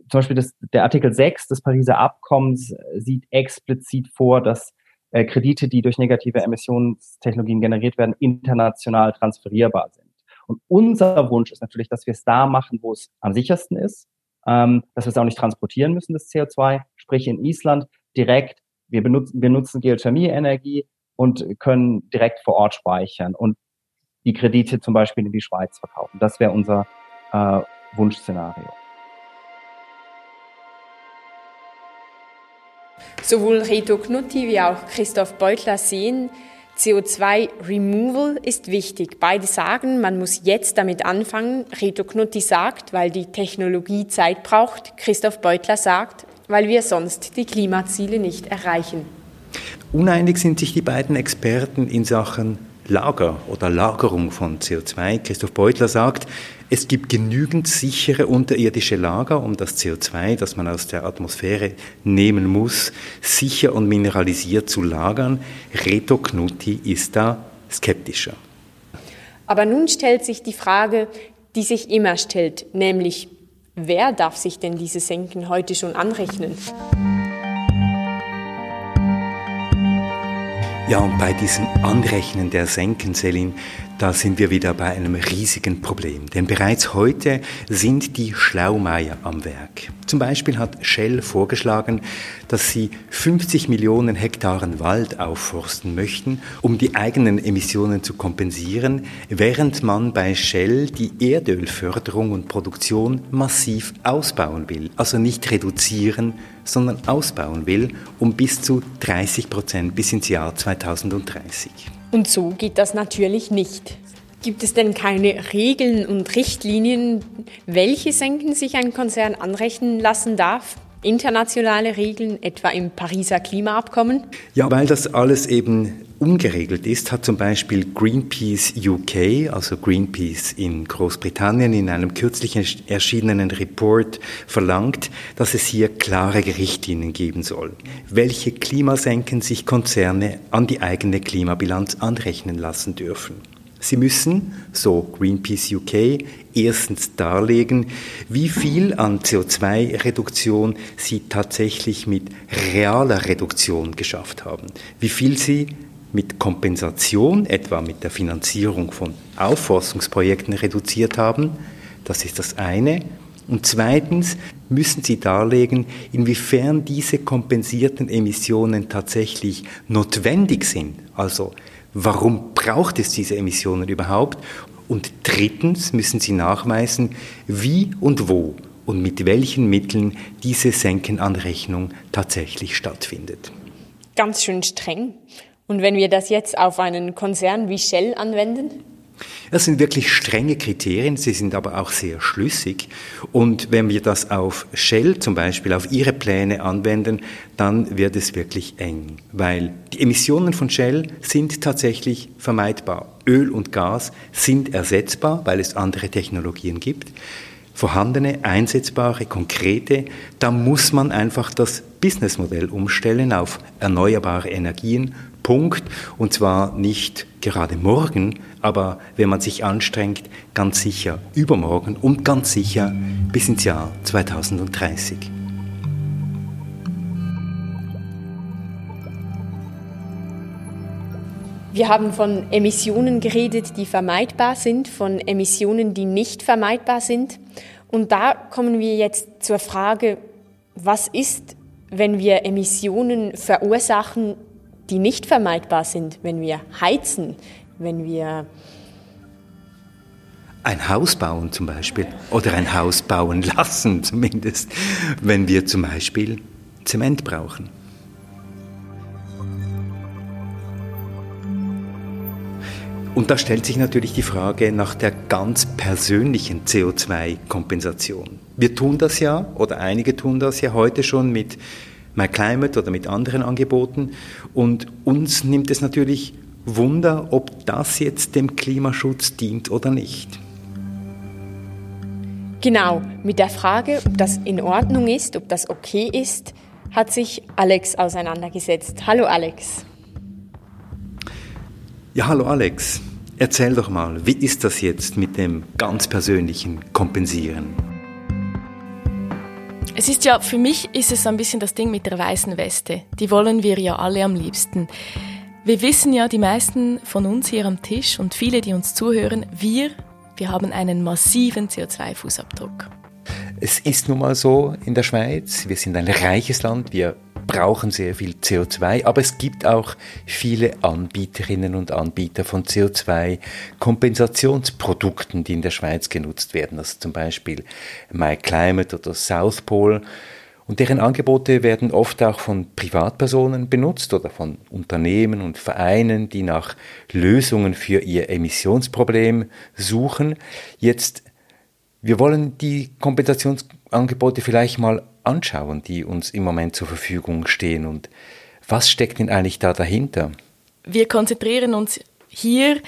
Speaker 5: zum Beispiel das, der Artikel 6 des Pariser Abkommens sieht explizit vor, dass äh, Kredite, die durch negative Emissionstechnologien generiert werden, international transferierbar sind. Und unser Wunsch ist natürlich, dass wir es da machen, wo es am sichersten ist, ähm, dass wir es auch nicht transportieren müssen, das CO2, sprich in Island direkt. Wir benutzen, wir nutzen Geothermie-Energie und können direkt vor Ort speichern und die Kredite zum Beispiel in die Schweiz verkaufen. Das wäre unser äh, Wunschszenario.
Speaker 1: Sowohl Reto Knutti wie auch Christoph Beutler sehen, CO2-Removal ist wichtig. Beide sagen, man muss jetzt damit anfangen. Reto Knutti sagt, weil die Technologie Zeit braucht. Christoph Beutler sagt, weil wir sonst die Klimaziele nicht erreichen.
Speaker 2: Uneinig sind sich die beiden Experten in Sachen Lager oder Lagerung von CO2. Christoph Beutler sagt, Es gibt genügend sichere unterirdische Lager, um das CO2, das man aus der Atmosphäre nehmen muss, sicher und mineralisiert zu lagern. Reto Knutti ist da skeptischer.
Speaker 1: Aber nun stellt sich die Frage, die sich immer stellt, nämlich wer darf sich denn diese Senken heute schon anrechnen?
Speaker 2: Ja, und bei diesem Anrechnen der Senken, Selin, da sind wir wieder bei einem riesigen Problem. Denn bereits heute sind die Schlaumeier am Werk. Zum Beispiel hat Shell vorgeschlagen, dass sie 50 Millionen Hektaren Wald aufforsten möchten, um die eigenen Emissionen zu kompensieren, während man bei Shell die Erdölförderung und Produktion massiv ausbauen will. Also nicht reduzieren, sondern ausbauen will, um bis zu 30 Prozent bis ins Jahr 2030.
Speaker 1: Und so geht das natürlich nicht. Gibt es denn keine Regeln und Richtlinien, welche Senken sich ein Konzern anrechnen lassen darf? Internationale Regeln, etwa im Pariser Klimaabkommen?
Speaker 2: Ja, weil das alles eben ungeregelt ist, hat zum Beispiel Greenpeace UK, also Greenpeace in Großbritannien, in einem kürzlich erschienenen Report verlangt, dass es hier klare Richtlinien geben soll, welche Klimasenken sich Konzerne an die eigene Klimabilanz anrechnen lassen dürfen. Sie müssen, so Greenpeace UK, erstens darlegen, wie viel an CO2-Reduktion Sie tatsächlich mit realer Reduktion geschafft haben, wie viel Sie mit Kompensation, etwa mit der Finanzierung von Aufforstungsprojekten reduziert haben. Das ist das eine. Und zweitens müssen Sie darlegen, inwiefern diese kompensierten Emissionen tatsächlich notwendig sind. Also warum braucht es diese Emissionen überhaupt? Und drittens müssen Sie nachweisen, wie und wo und mit welchen Mitteln diese Senkenanrechnung tatsächlich stattfindet.
Speaker 1: Ganz schön streng. Und wenn wir das jetzt auf einen Konzern wie Shell anwenden?
Speaker 2: Das sind wirklich strenge Kriterien, sie sind aber auch sehr schlüssig. Und wenn wir das auf Shell zum Beispiel, auf ihre Pläne anwenden, dann wird es wirklich eng, weil die Emissionen von Shell sind tatsächlich vermeidbar. Öl und Gas sind ersetzbar, weil es andere Technologien gibt. Vorhandene, einsetzbare, konkrete, da muss man einfach das Businessmodell umstellen auf erneuerbare Energien Punkt. Und zwar nicht gerade morgen, aber wenn man sich anstrengt, ganz sicher übermorgen und ganz sicher bis ins Jahr 2030.
Speaker 1: Wir haben von Emissionen geredet, die vermeidbar sind, von Emissionen, die nicht vermeidbar sind. Und da kommen wir jetzt zur Frage, was ist, wenn wir Emissionen verursachen, die nicht vermeidbar sind, wenn wir heizen, wenn wir
Speaker 2: ein Haus bauen zum Beispiel oder ein Haus bauen lassen zumindest, wenn wir zum Beispiel Zement brauchen. Und da stellt sich natürlich die Frage nach der ganz persönlichen CO2-Kompensation. Wir tun das ja, oder einige tun das ja heute schon mit MyClimate oder mit anderen Angeboten. Und uns nimmt es natürlich Wunder, ob das jetzt dem Klimaschutz dient oder nicht.
Speaker 1: Genau, mit der Frage, ob das in Ordnung ist, ob das okay ist, hat sich Alex auseinandergesetzt. Hallo Alex.
Speaker 2: Ja, hallo Alex. Erzähl doch mal, wie ist das jetzt mit dem ganz persönlichen Kompensieren?
Speaker 7: Es ist ja, für mich ist es ein bisschen das Ding mit der weißen Weste. Die wollen wir ja alle am liebsten. Wir wissen ja, die meisten von uns hier am Tisch und viele, die uns zuhören, wir, wir haben einen massiven CO2-Fußabdruck.
Speaker 2: Es ist nun mal so in der Schweiz, wir sind ein reiches Land, wir brauchen sehr viel CO2, aber es gibt auch viele Anbieterinnen und Anbieter von CO2-Kompensationsprodukten, die in der Schweiz genutzt werden, also zum Beispiel MyClimate oder South Pole. Und deren Angebote werden oft auch von Privatpersonen benutzt oder von Unternehmen und Vereinen, die nach Lösungen für ihr Emissionsproblem suchen. Jetzt, wir wollen die Kompensationsangebote vielleicht mal anschauen, die uns im Moment zur Verfügung stehen und was steckt denn eigentlich da dahinter?
Speaker 7: Wir konzentrieren uns hier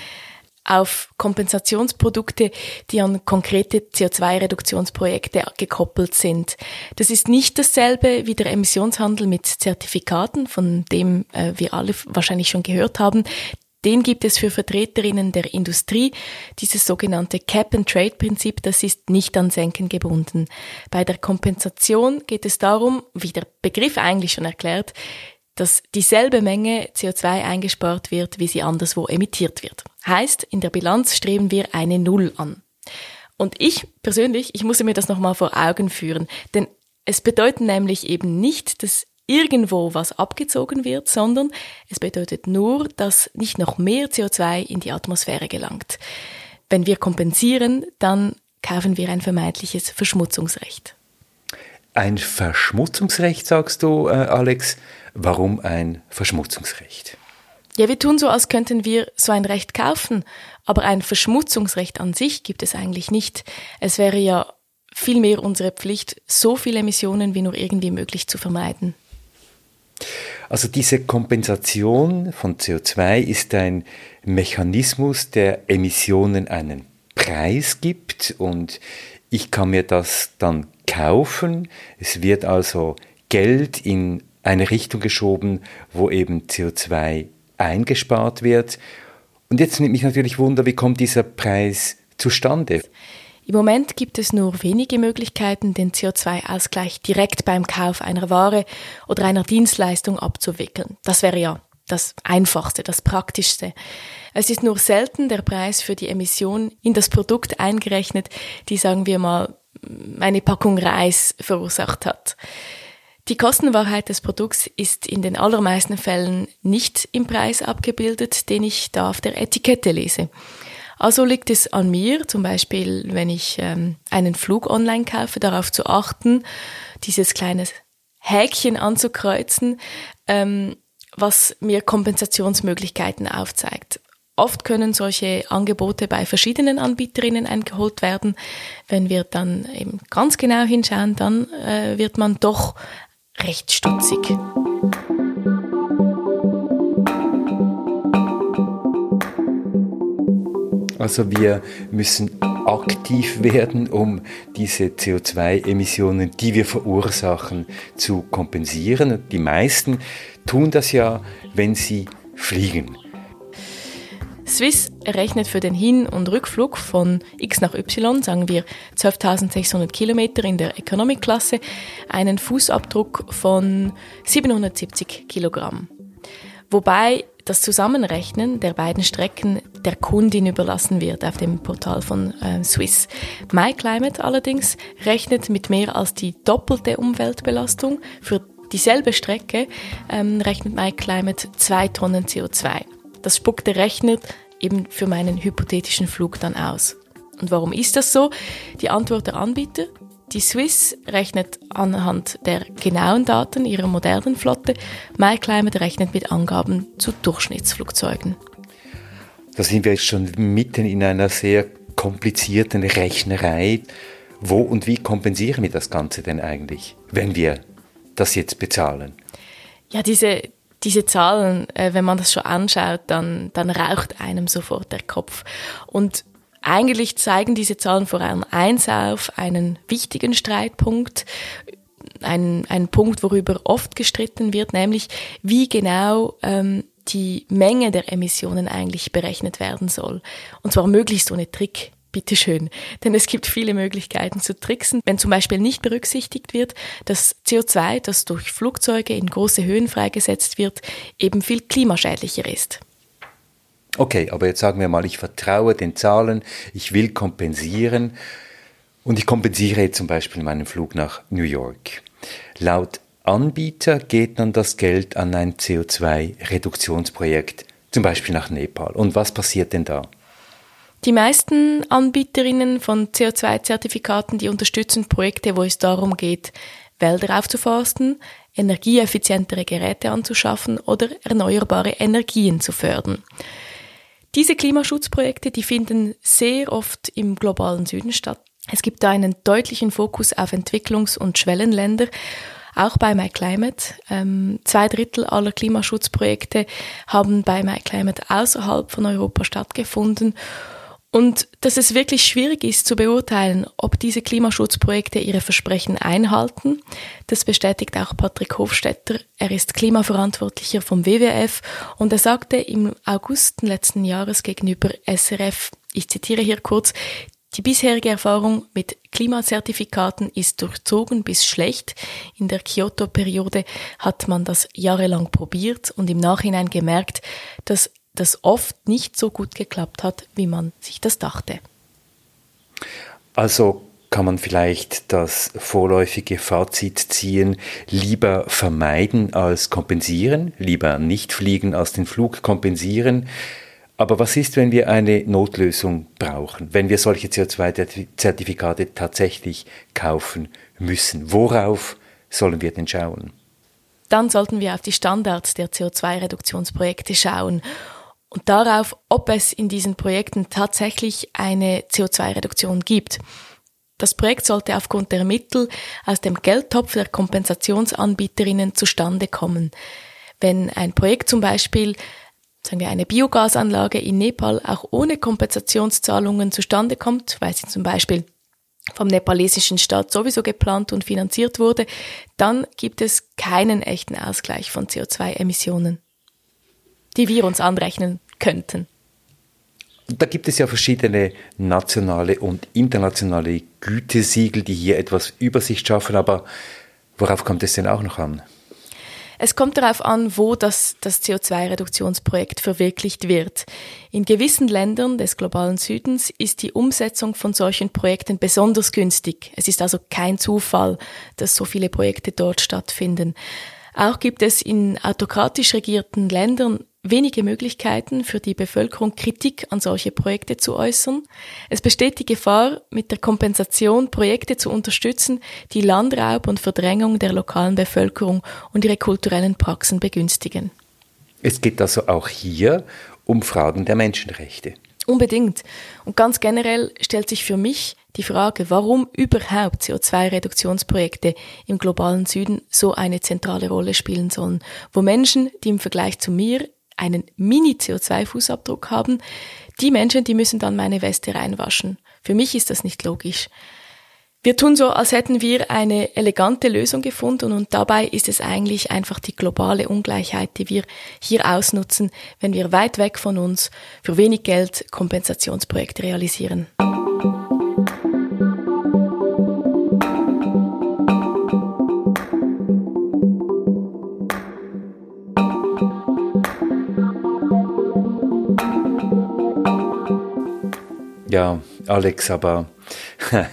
Speaker 7: auf Kompensationsprodukte, die an konkrete CO2-Reduktionsprojekte gekoppelt sind. Das ist nicht dasselbe wie der Emissionshandel mit Zertifikaten, von dem äh, wir alle wahrscheinlich schon gehört haben. Den gibt es für Vertreterinnen der Industrie. Dieses sogenannte Cap-and-Trade-Prinzip, das ist nicht an Senken gebunden. Bei der Kompensation geht es darum, wie der Begriff eigentlich schon erklärt, dass dieselbe Menge CO2 eingespart wird, wie sie anderswo emittiert wird. Heißt, in der Bilanz streben wir eine Null an. Und ich persönlich, ich muss mir das nochmal vor Augen führen, denn es bedeutet nämlich eben nicht, dass irgendwo was abgezogen wird, sondern es bedeutet nur, dass nicht noch mehr CO2 in die Atmosphäre gelangt. Wenn wir kompensieren, dann kaufen wir ein vermeintliches Verschmutzungsrecht.
Speaker 2: Ein Verschmutzungsrecht, sagst du, äh, Alex. Warum ein Verschmutzungsrecht?
Speaker 7: Ja, wir tun so, als könnten wir so ein Recht kaufen, aber ein Verschmutzungsrecht an sich gibt es eigentlich nicht. Es wäre ja vielmehr unsere Pflicht, so viele Emissionen wie nur irgendwie möglich zu vermeiden.
Speaker 2: Also diese Kompensation von CO2 ist ein Mechanismus, der Emissionen einen Preis gibt und ich kann mir das dann kaufen. Es wird also Geld in eine Richtung geschoben, wo eben CO2 eingespart wird. Und jetzt nimmt mich natürlich Wunder, wie kommt dieser Preis zustande?
Speaker 7: Im Moment gibt es nur wenige Möglichkeiten, den CO2-Ausgleich direkt beim Kauf einer Ware oder einer Dienstleistung abzuwickeln. Das wäre ja das Einfachste, das Praktischste. Es ist nur selten der Preis für die Emission in das Produkt eingerechnet, die, sagen wir mal, eine Packung Reis verursacht hat. Die Kostenwahrheit des Produkts ist in den allermeisten Fällen nicht im Preis abgebildet, den ich da auf der Etikette lese. Also liegt es an mir, zum Beispiel, wenn ich ähm, einen Flug online kaufe, darauf zu achten, dieses kleine Häkchen anzukreuzen, ähm, was mir Kompensationsmöglichkeiten aufzeigt. Oft können solche Angebote bei verschiedenen Anbieterinnen eingeholt werden. Wenn wir dann eben ganz genau hinschauen, dann äh, wird man doch recht stutzig.
Speaker 2: Also wir müssen aktiv werden, um diese CO2-Emissionen, die wir verursachen, zu kompensieren. Die meisten tun das ja, wenn sie fliegen.
Speaker 7: Swiss errechnet für den Hin- und Rückflug von X nach Y, sagen wir 12.600 Kilometer in der Economic-Klasse, einen Fußabdruck von 770 Kilogramm. Wobei das Zusammenrechnen der beiden Strecken der Kundin überlassen wird auf dem Portal von äh, Swiss. MyClimate allerdings rechnet mit mehr als die doppelte Umweltbelastung. Für dieselbe Strecke ähm, rechnet MyClimate zwei Tonnen CO2. Das spuckt der Rechner eben für meinen hypothetischen Flug dann aus. Und warum ist das so? Die Antwort der Anbieter, die Swiss rechnet anhand der genauen Daten ihrer modernen Flotte, MyClimate rechnet mit Angaben zu Durchschnittsflugzeugen.
Speaker 2: Da sind wir jetzt schon mitten in einer sehr komplizierten Rechnerei. Wo und wie kompensieren wir das Ganze denn eigentlich, wenn wir das jetzt bezahlen?
Speaker 7: Ja, diese, diese Zahlen, äh, wenn man das schon anschaut, dann, dann raucht einem sofort der Kopf. Und eigentlich zeigen diese Zahlen vor allem eins auf, einen wichtigen Streitpunkt, ein, ein Punkt, worüber oft gestritten wird, nämlich wie genau ähm, die Menge der Emissionen eigentlich berechnet werden soll. Und zwar möglichst ohne Trick. Bitteschön. Denn es gibt viele Möglichkeiten zu tricksen, wenn zum Beispiel nicht berücksichtigt wird, dass CO2, das durch Flugzeuge in große Höhen freigesetzt wird, eben viel klimaschädlicher ist.
Speaker 2: Okay, aber jetzt sagen wir mal, ich vertraue den Zahlen, ich will kompensieren und ich kompensiere zum Beispiel meinen Flug nach New York. Laut Anbieter geht dann das Geld an ein CO2-Reduktionsprojekt, zum Beispiel nach Nepal. Und was passiert denn da?
Speaker 7: Die meisten Anbieterinnen von CO2-Zertifikaten, die unterstützen Projekte, wo es darum geht, Wälder aufzuforsten, energieeffizientere Geräte anzuschaffen oder erneuerbare Energien zu fördern. Diese Klimaschutzprojekte, die finden sehr oft im globalen Süden statt. Es gibt da einen deutlichen Fokus auf Entwicklungs- und Schwellenländer, auch bei MyClimate. Ähm, zwei Drittel aller Klimaschutzprojekte haben bei MyClimate außerhalb von Europa stattgefunden. Und dass es wirklich schwierig ist zu beurteilen, ob diese Klimaschutzprojekte ihre Versprechen einhalten, das bestätigt auch Patrick Hofstetter. Er ist Klimaverantwortlicher vom WWF und er sagte im August letzten Jahres gegenüber SRF, ich zitiere hier kurz, die bisherige Erfahrung mit Klimazertifikaten ist durchzogen bis schlecht. In der Kyoto-Periode hat man das jahrelang probiert und im Nachhinein gemerkt, dass das oft nicht so gut geklappt hat, wie man sich das dachte.
Speaker 2: Also kann man vielleicht das vorläufige Fazit ziehen, lieber vermeiden als kompensieren, lieber nicht fliegen als den Flug kompensieren. Aber was ist, wenn wir eine Notlösung brauchen, wenn wir solche CO2-Zertifikate tatsächlich kaufen müssen? Worauf sollen wir denn schauen?
Speaker 7: Dann sollten wir auf die Standards der CO2-Reduktionsprojekte schauen und darauf, ob es in diesen Projekten tatsächlich eine CO2-Reduktion gibt. Das Projekt sollte aufgrund der Mittel aus dem Geldtopf der Kompensationsanbieterinnen zustande kommen. Wenn ein Projekt zum Beispiel, sagen wir eine Biogasanlage in Nepal auch ohne Kompensationszahlungen zustande kommt, weil sie zum Beispiel vom nepalesischen Staat sowieso geplant und finanziert wurde, dann gibt es keinen echten Ausgleich von CO2-Emissionen die wir uns anrechnen könnten?
Speaker 2: Da gibt es ja verschiedene nationale und internationale Gütesiegel, die hier etwas Übersicht schaffen, aber worauf kommt es denn auch noch an?
Speaker 7: Es kommt darauf an, wo das, das CO2-Reduktionsprojekt verwirklicht wird. In gewissen Ländern des globalen Südens ist die Umsetzung von solchen Projekten besonders günstig. Es ist also kein Zufall, dass so viele Projekte dort stattfinden. Auch gibt es in autokratisch regierten Ländern wenige Möglichkeiten für die Bevölkerung, Kritik an solche Projekte zu äußern. Es besteht die Gefahr, mit der Kompensation Projekte zu unterstützen, die Landraub und Verdrängung der lokalen Bevölkerung und ihre kulturellen Praxen begünstigen.
Speaker 2: Es geht also auch hier um Fragen der Menschenrechte.
Speaker 7: Unbedingt. Und ganz generell stellt sich für mich die Frage, warum überhaupt CO2-Reduktionsprojekte im globalen Süden so eine zentrale Rolle spielen sollen, wo Menschen, die im Vergleich zu mir einen Mini-CO2-Fußabdruck haben, die Menschen, die müssen dann meine Weste reinwaschen. Für mich ist das nicht logisch. Wir tun so, als hätten wir eine elegante Lösung gefunden und dabei ist es eigentlich einfach die globale Ungleichheit, die wir hier ausnutzen, wenn wir weit weg von uns für wenig Geld Kompensationsprojekte realisieren.
Speaker 2: Alex, aber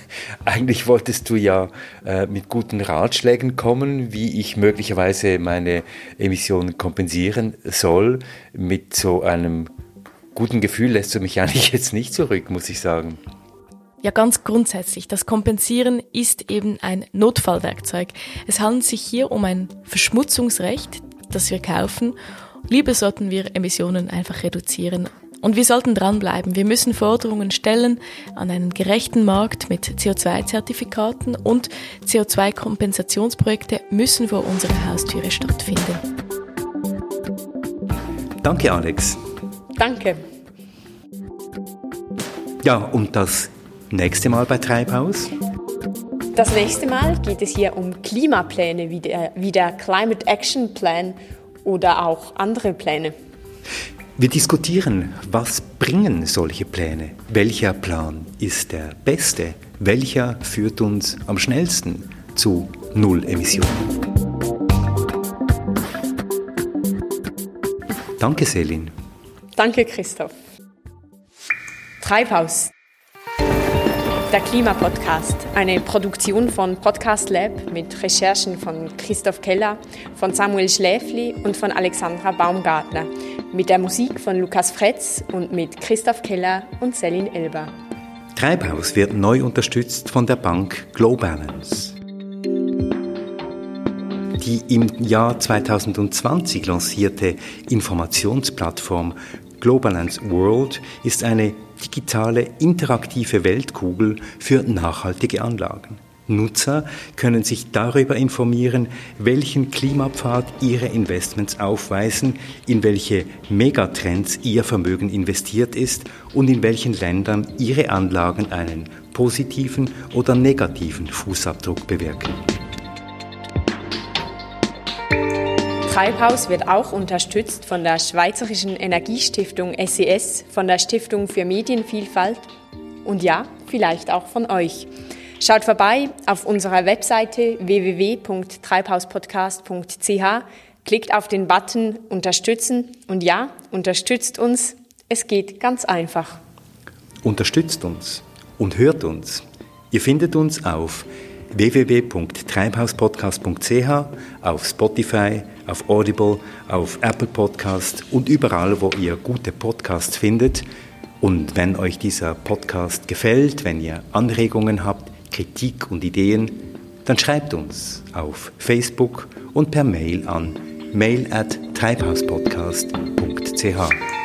Speaker 2: eigentlich wolltest du ja äh, mit guten Ratschlägen kommen, wie ich möglicherweise meine Emissionen kompensieren soll. Mit so einem guten Gefühl lässt du mich eigentlich jetzt nicht zurück, muss ich sagen.
Speaker 7: Ja, ganz grundsätzlich. Das Kompensieren ist eben ein Notfallwerkzeug. Es handelt sich hier um ein Verschmutzungsrecht, das wir kaufen. Lieber sollten wir Emissionen einfach reduzieren und wir sollten dranbleiben. Wir müssen Forderungen stellen an einen gerechten Markt mit CO2-Zertifikaten und CO2-Kompensationsprojekte müssen vor unserer Haustüre stattfinden.
Speaker 2: Danke, Alex.
Speaker 1: Danke.
Speaker 2: Ja, und das nächste Mal bei Treibhaus?
Speaker 1: Das nächste Mal geht es hier um Klimapläne wie der, wie der Climate Action Plan oder auch andere Pläne.
Speaker 2: Wir diskutieren, was bringen solche Pläne? Welcher Plan ist der beste? Welcher führt uns am schnellsten zu Null Emissionen? Danke, Selin.
Speaker 1: Danke, Christoph. Treibhaus. Der Klimapodcast, eine Produktion von Podcast Lab mit Recherchen von Christoph Keller, von Samuel Schläfli und von Alexandra Baumgartner mit der Musik von Lukas Fretz und mit Christoph Keller und Selin Elber.
Speaker 2: Treibhaus wird neu unterstützt von der Bank Globalance. Die im Jahr 2020 lancierte Informationsplattform Globalance World ist eine digitale interaktive Weltkugel für nachhaltige Anlagen. Nutzer können sich darüber informieren, welchen Klimapfad ihre Investments aufweisen, in welche Megatrends ihr Vermögen investiert ist und in welchen Ländern ihre Anlagen einen positiven oder negativen Fußabdruck bewirken.
Speaker 1: Treibhaus wird auch unterstützt von der Schweizerischen Energiestiftung SES, von der Stiftung für Medienvielfalt und ja, vielleicht auch von euch. Schaut vorbei auf unserer Webseite www.treibhauspodcast.ch, klickt auf den Button Unterstützen und ja, unterstützt uns. Es geht ganz einfach.
Speaker 2: Unterstützt uns und hört uns. Ihr findet uns auf www.treibhauspodcast.ch, auf Spotify, auf Audible, auf Apple Podcast und überall, wo ihr gute Podcasts findet. Und wenn euch dieser Podcast gefällt, wenn ihr Anregungen habt, Kritik und Ideen, dann schreibt uns auf Facebook und per Mail an mail at treibhauspodcast.ch.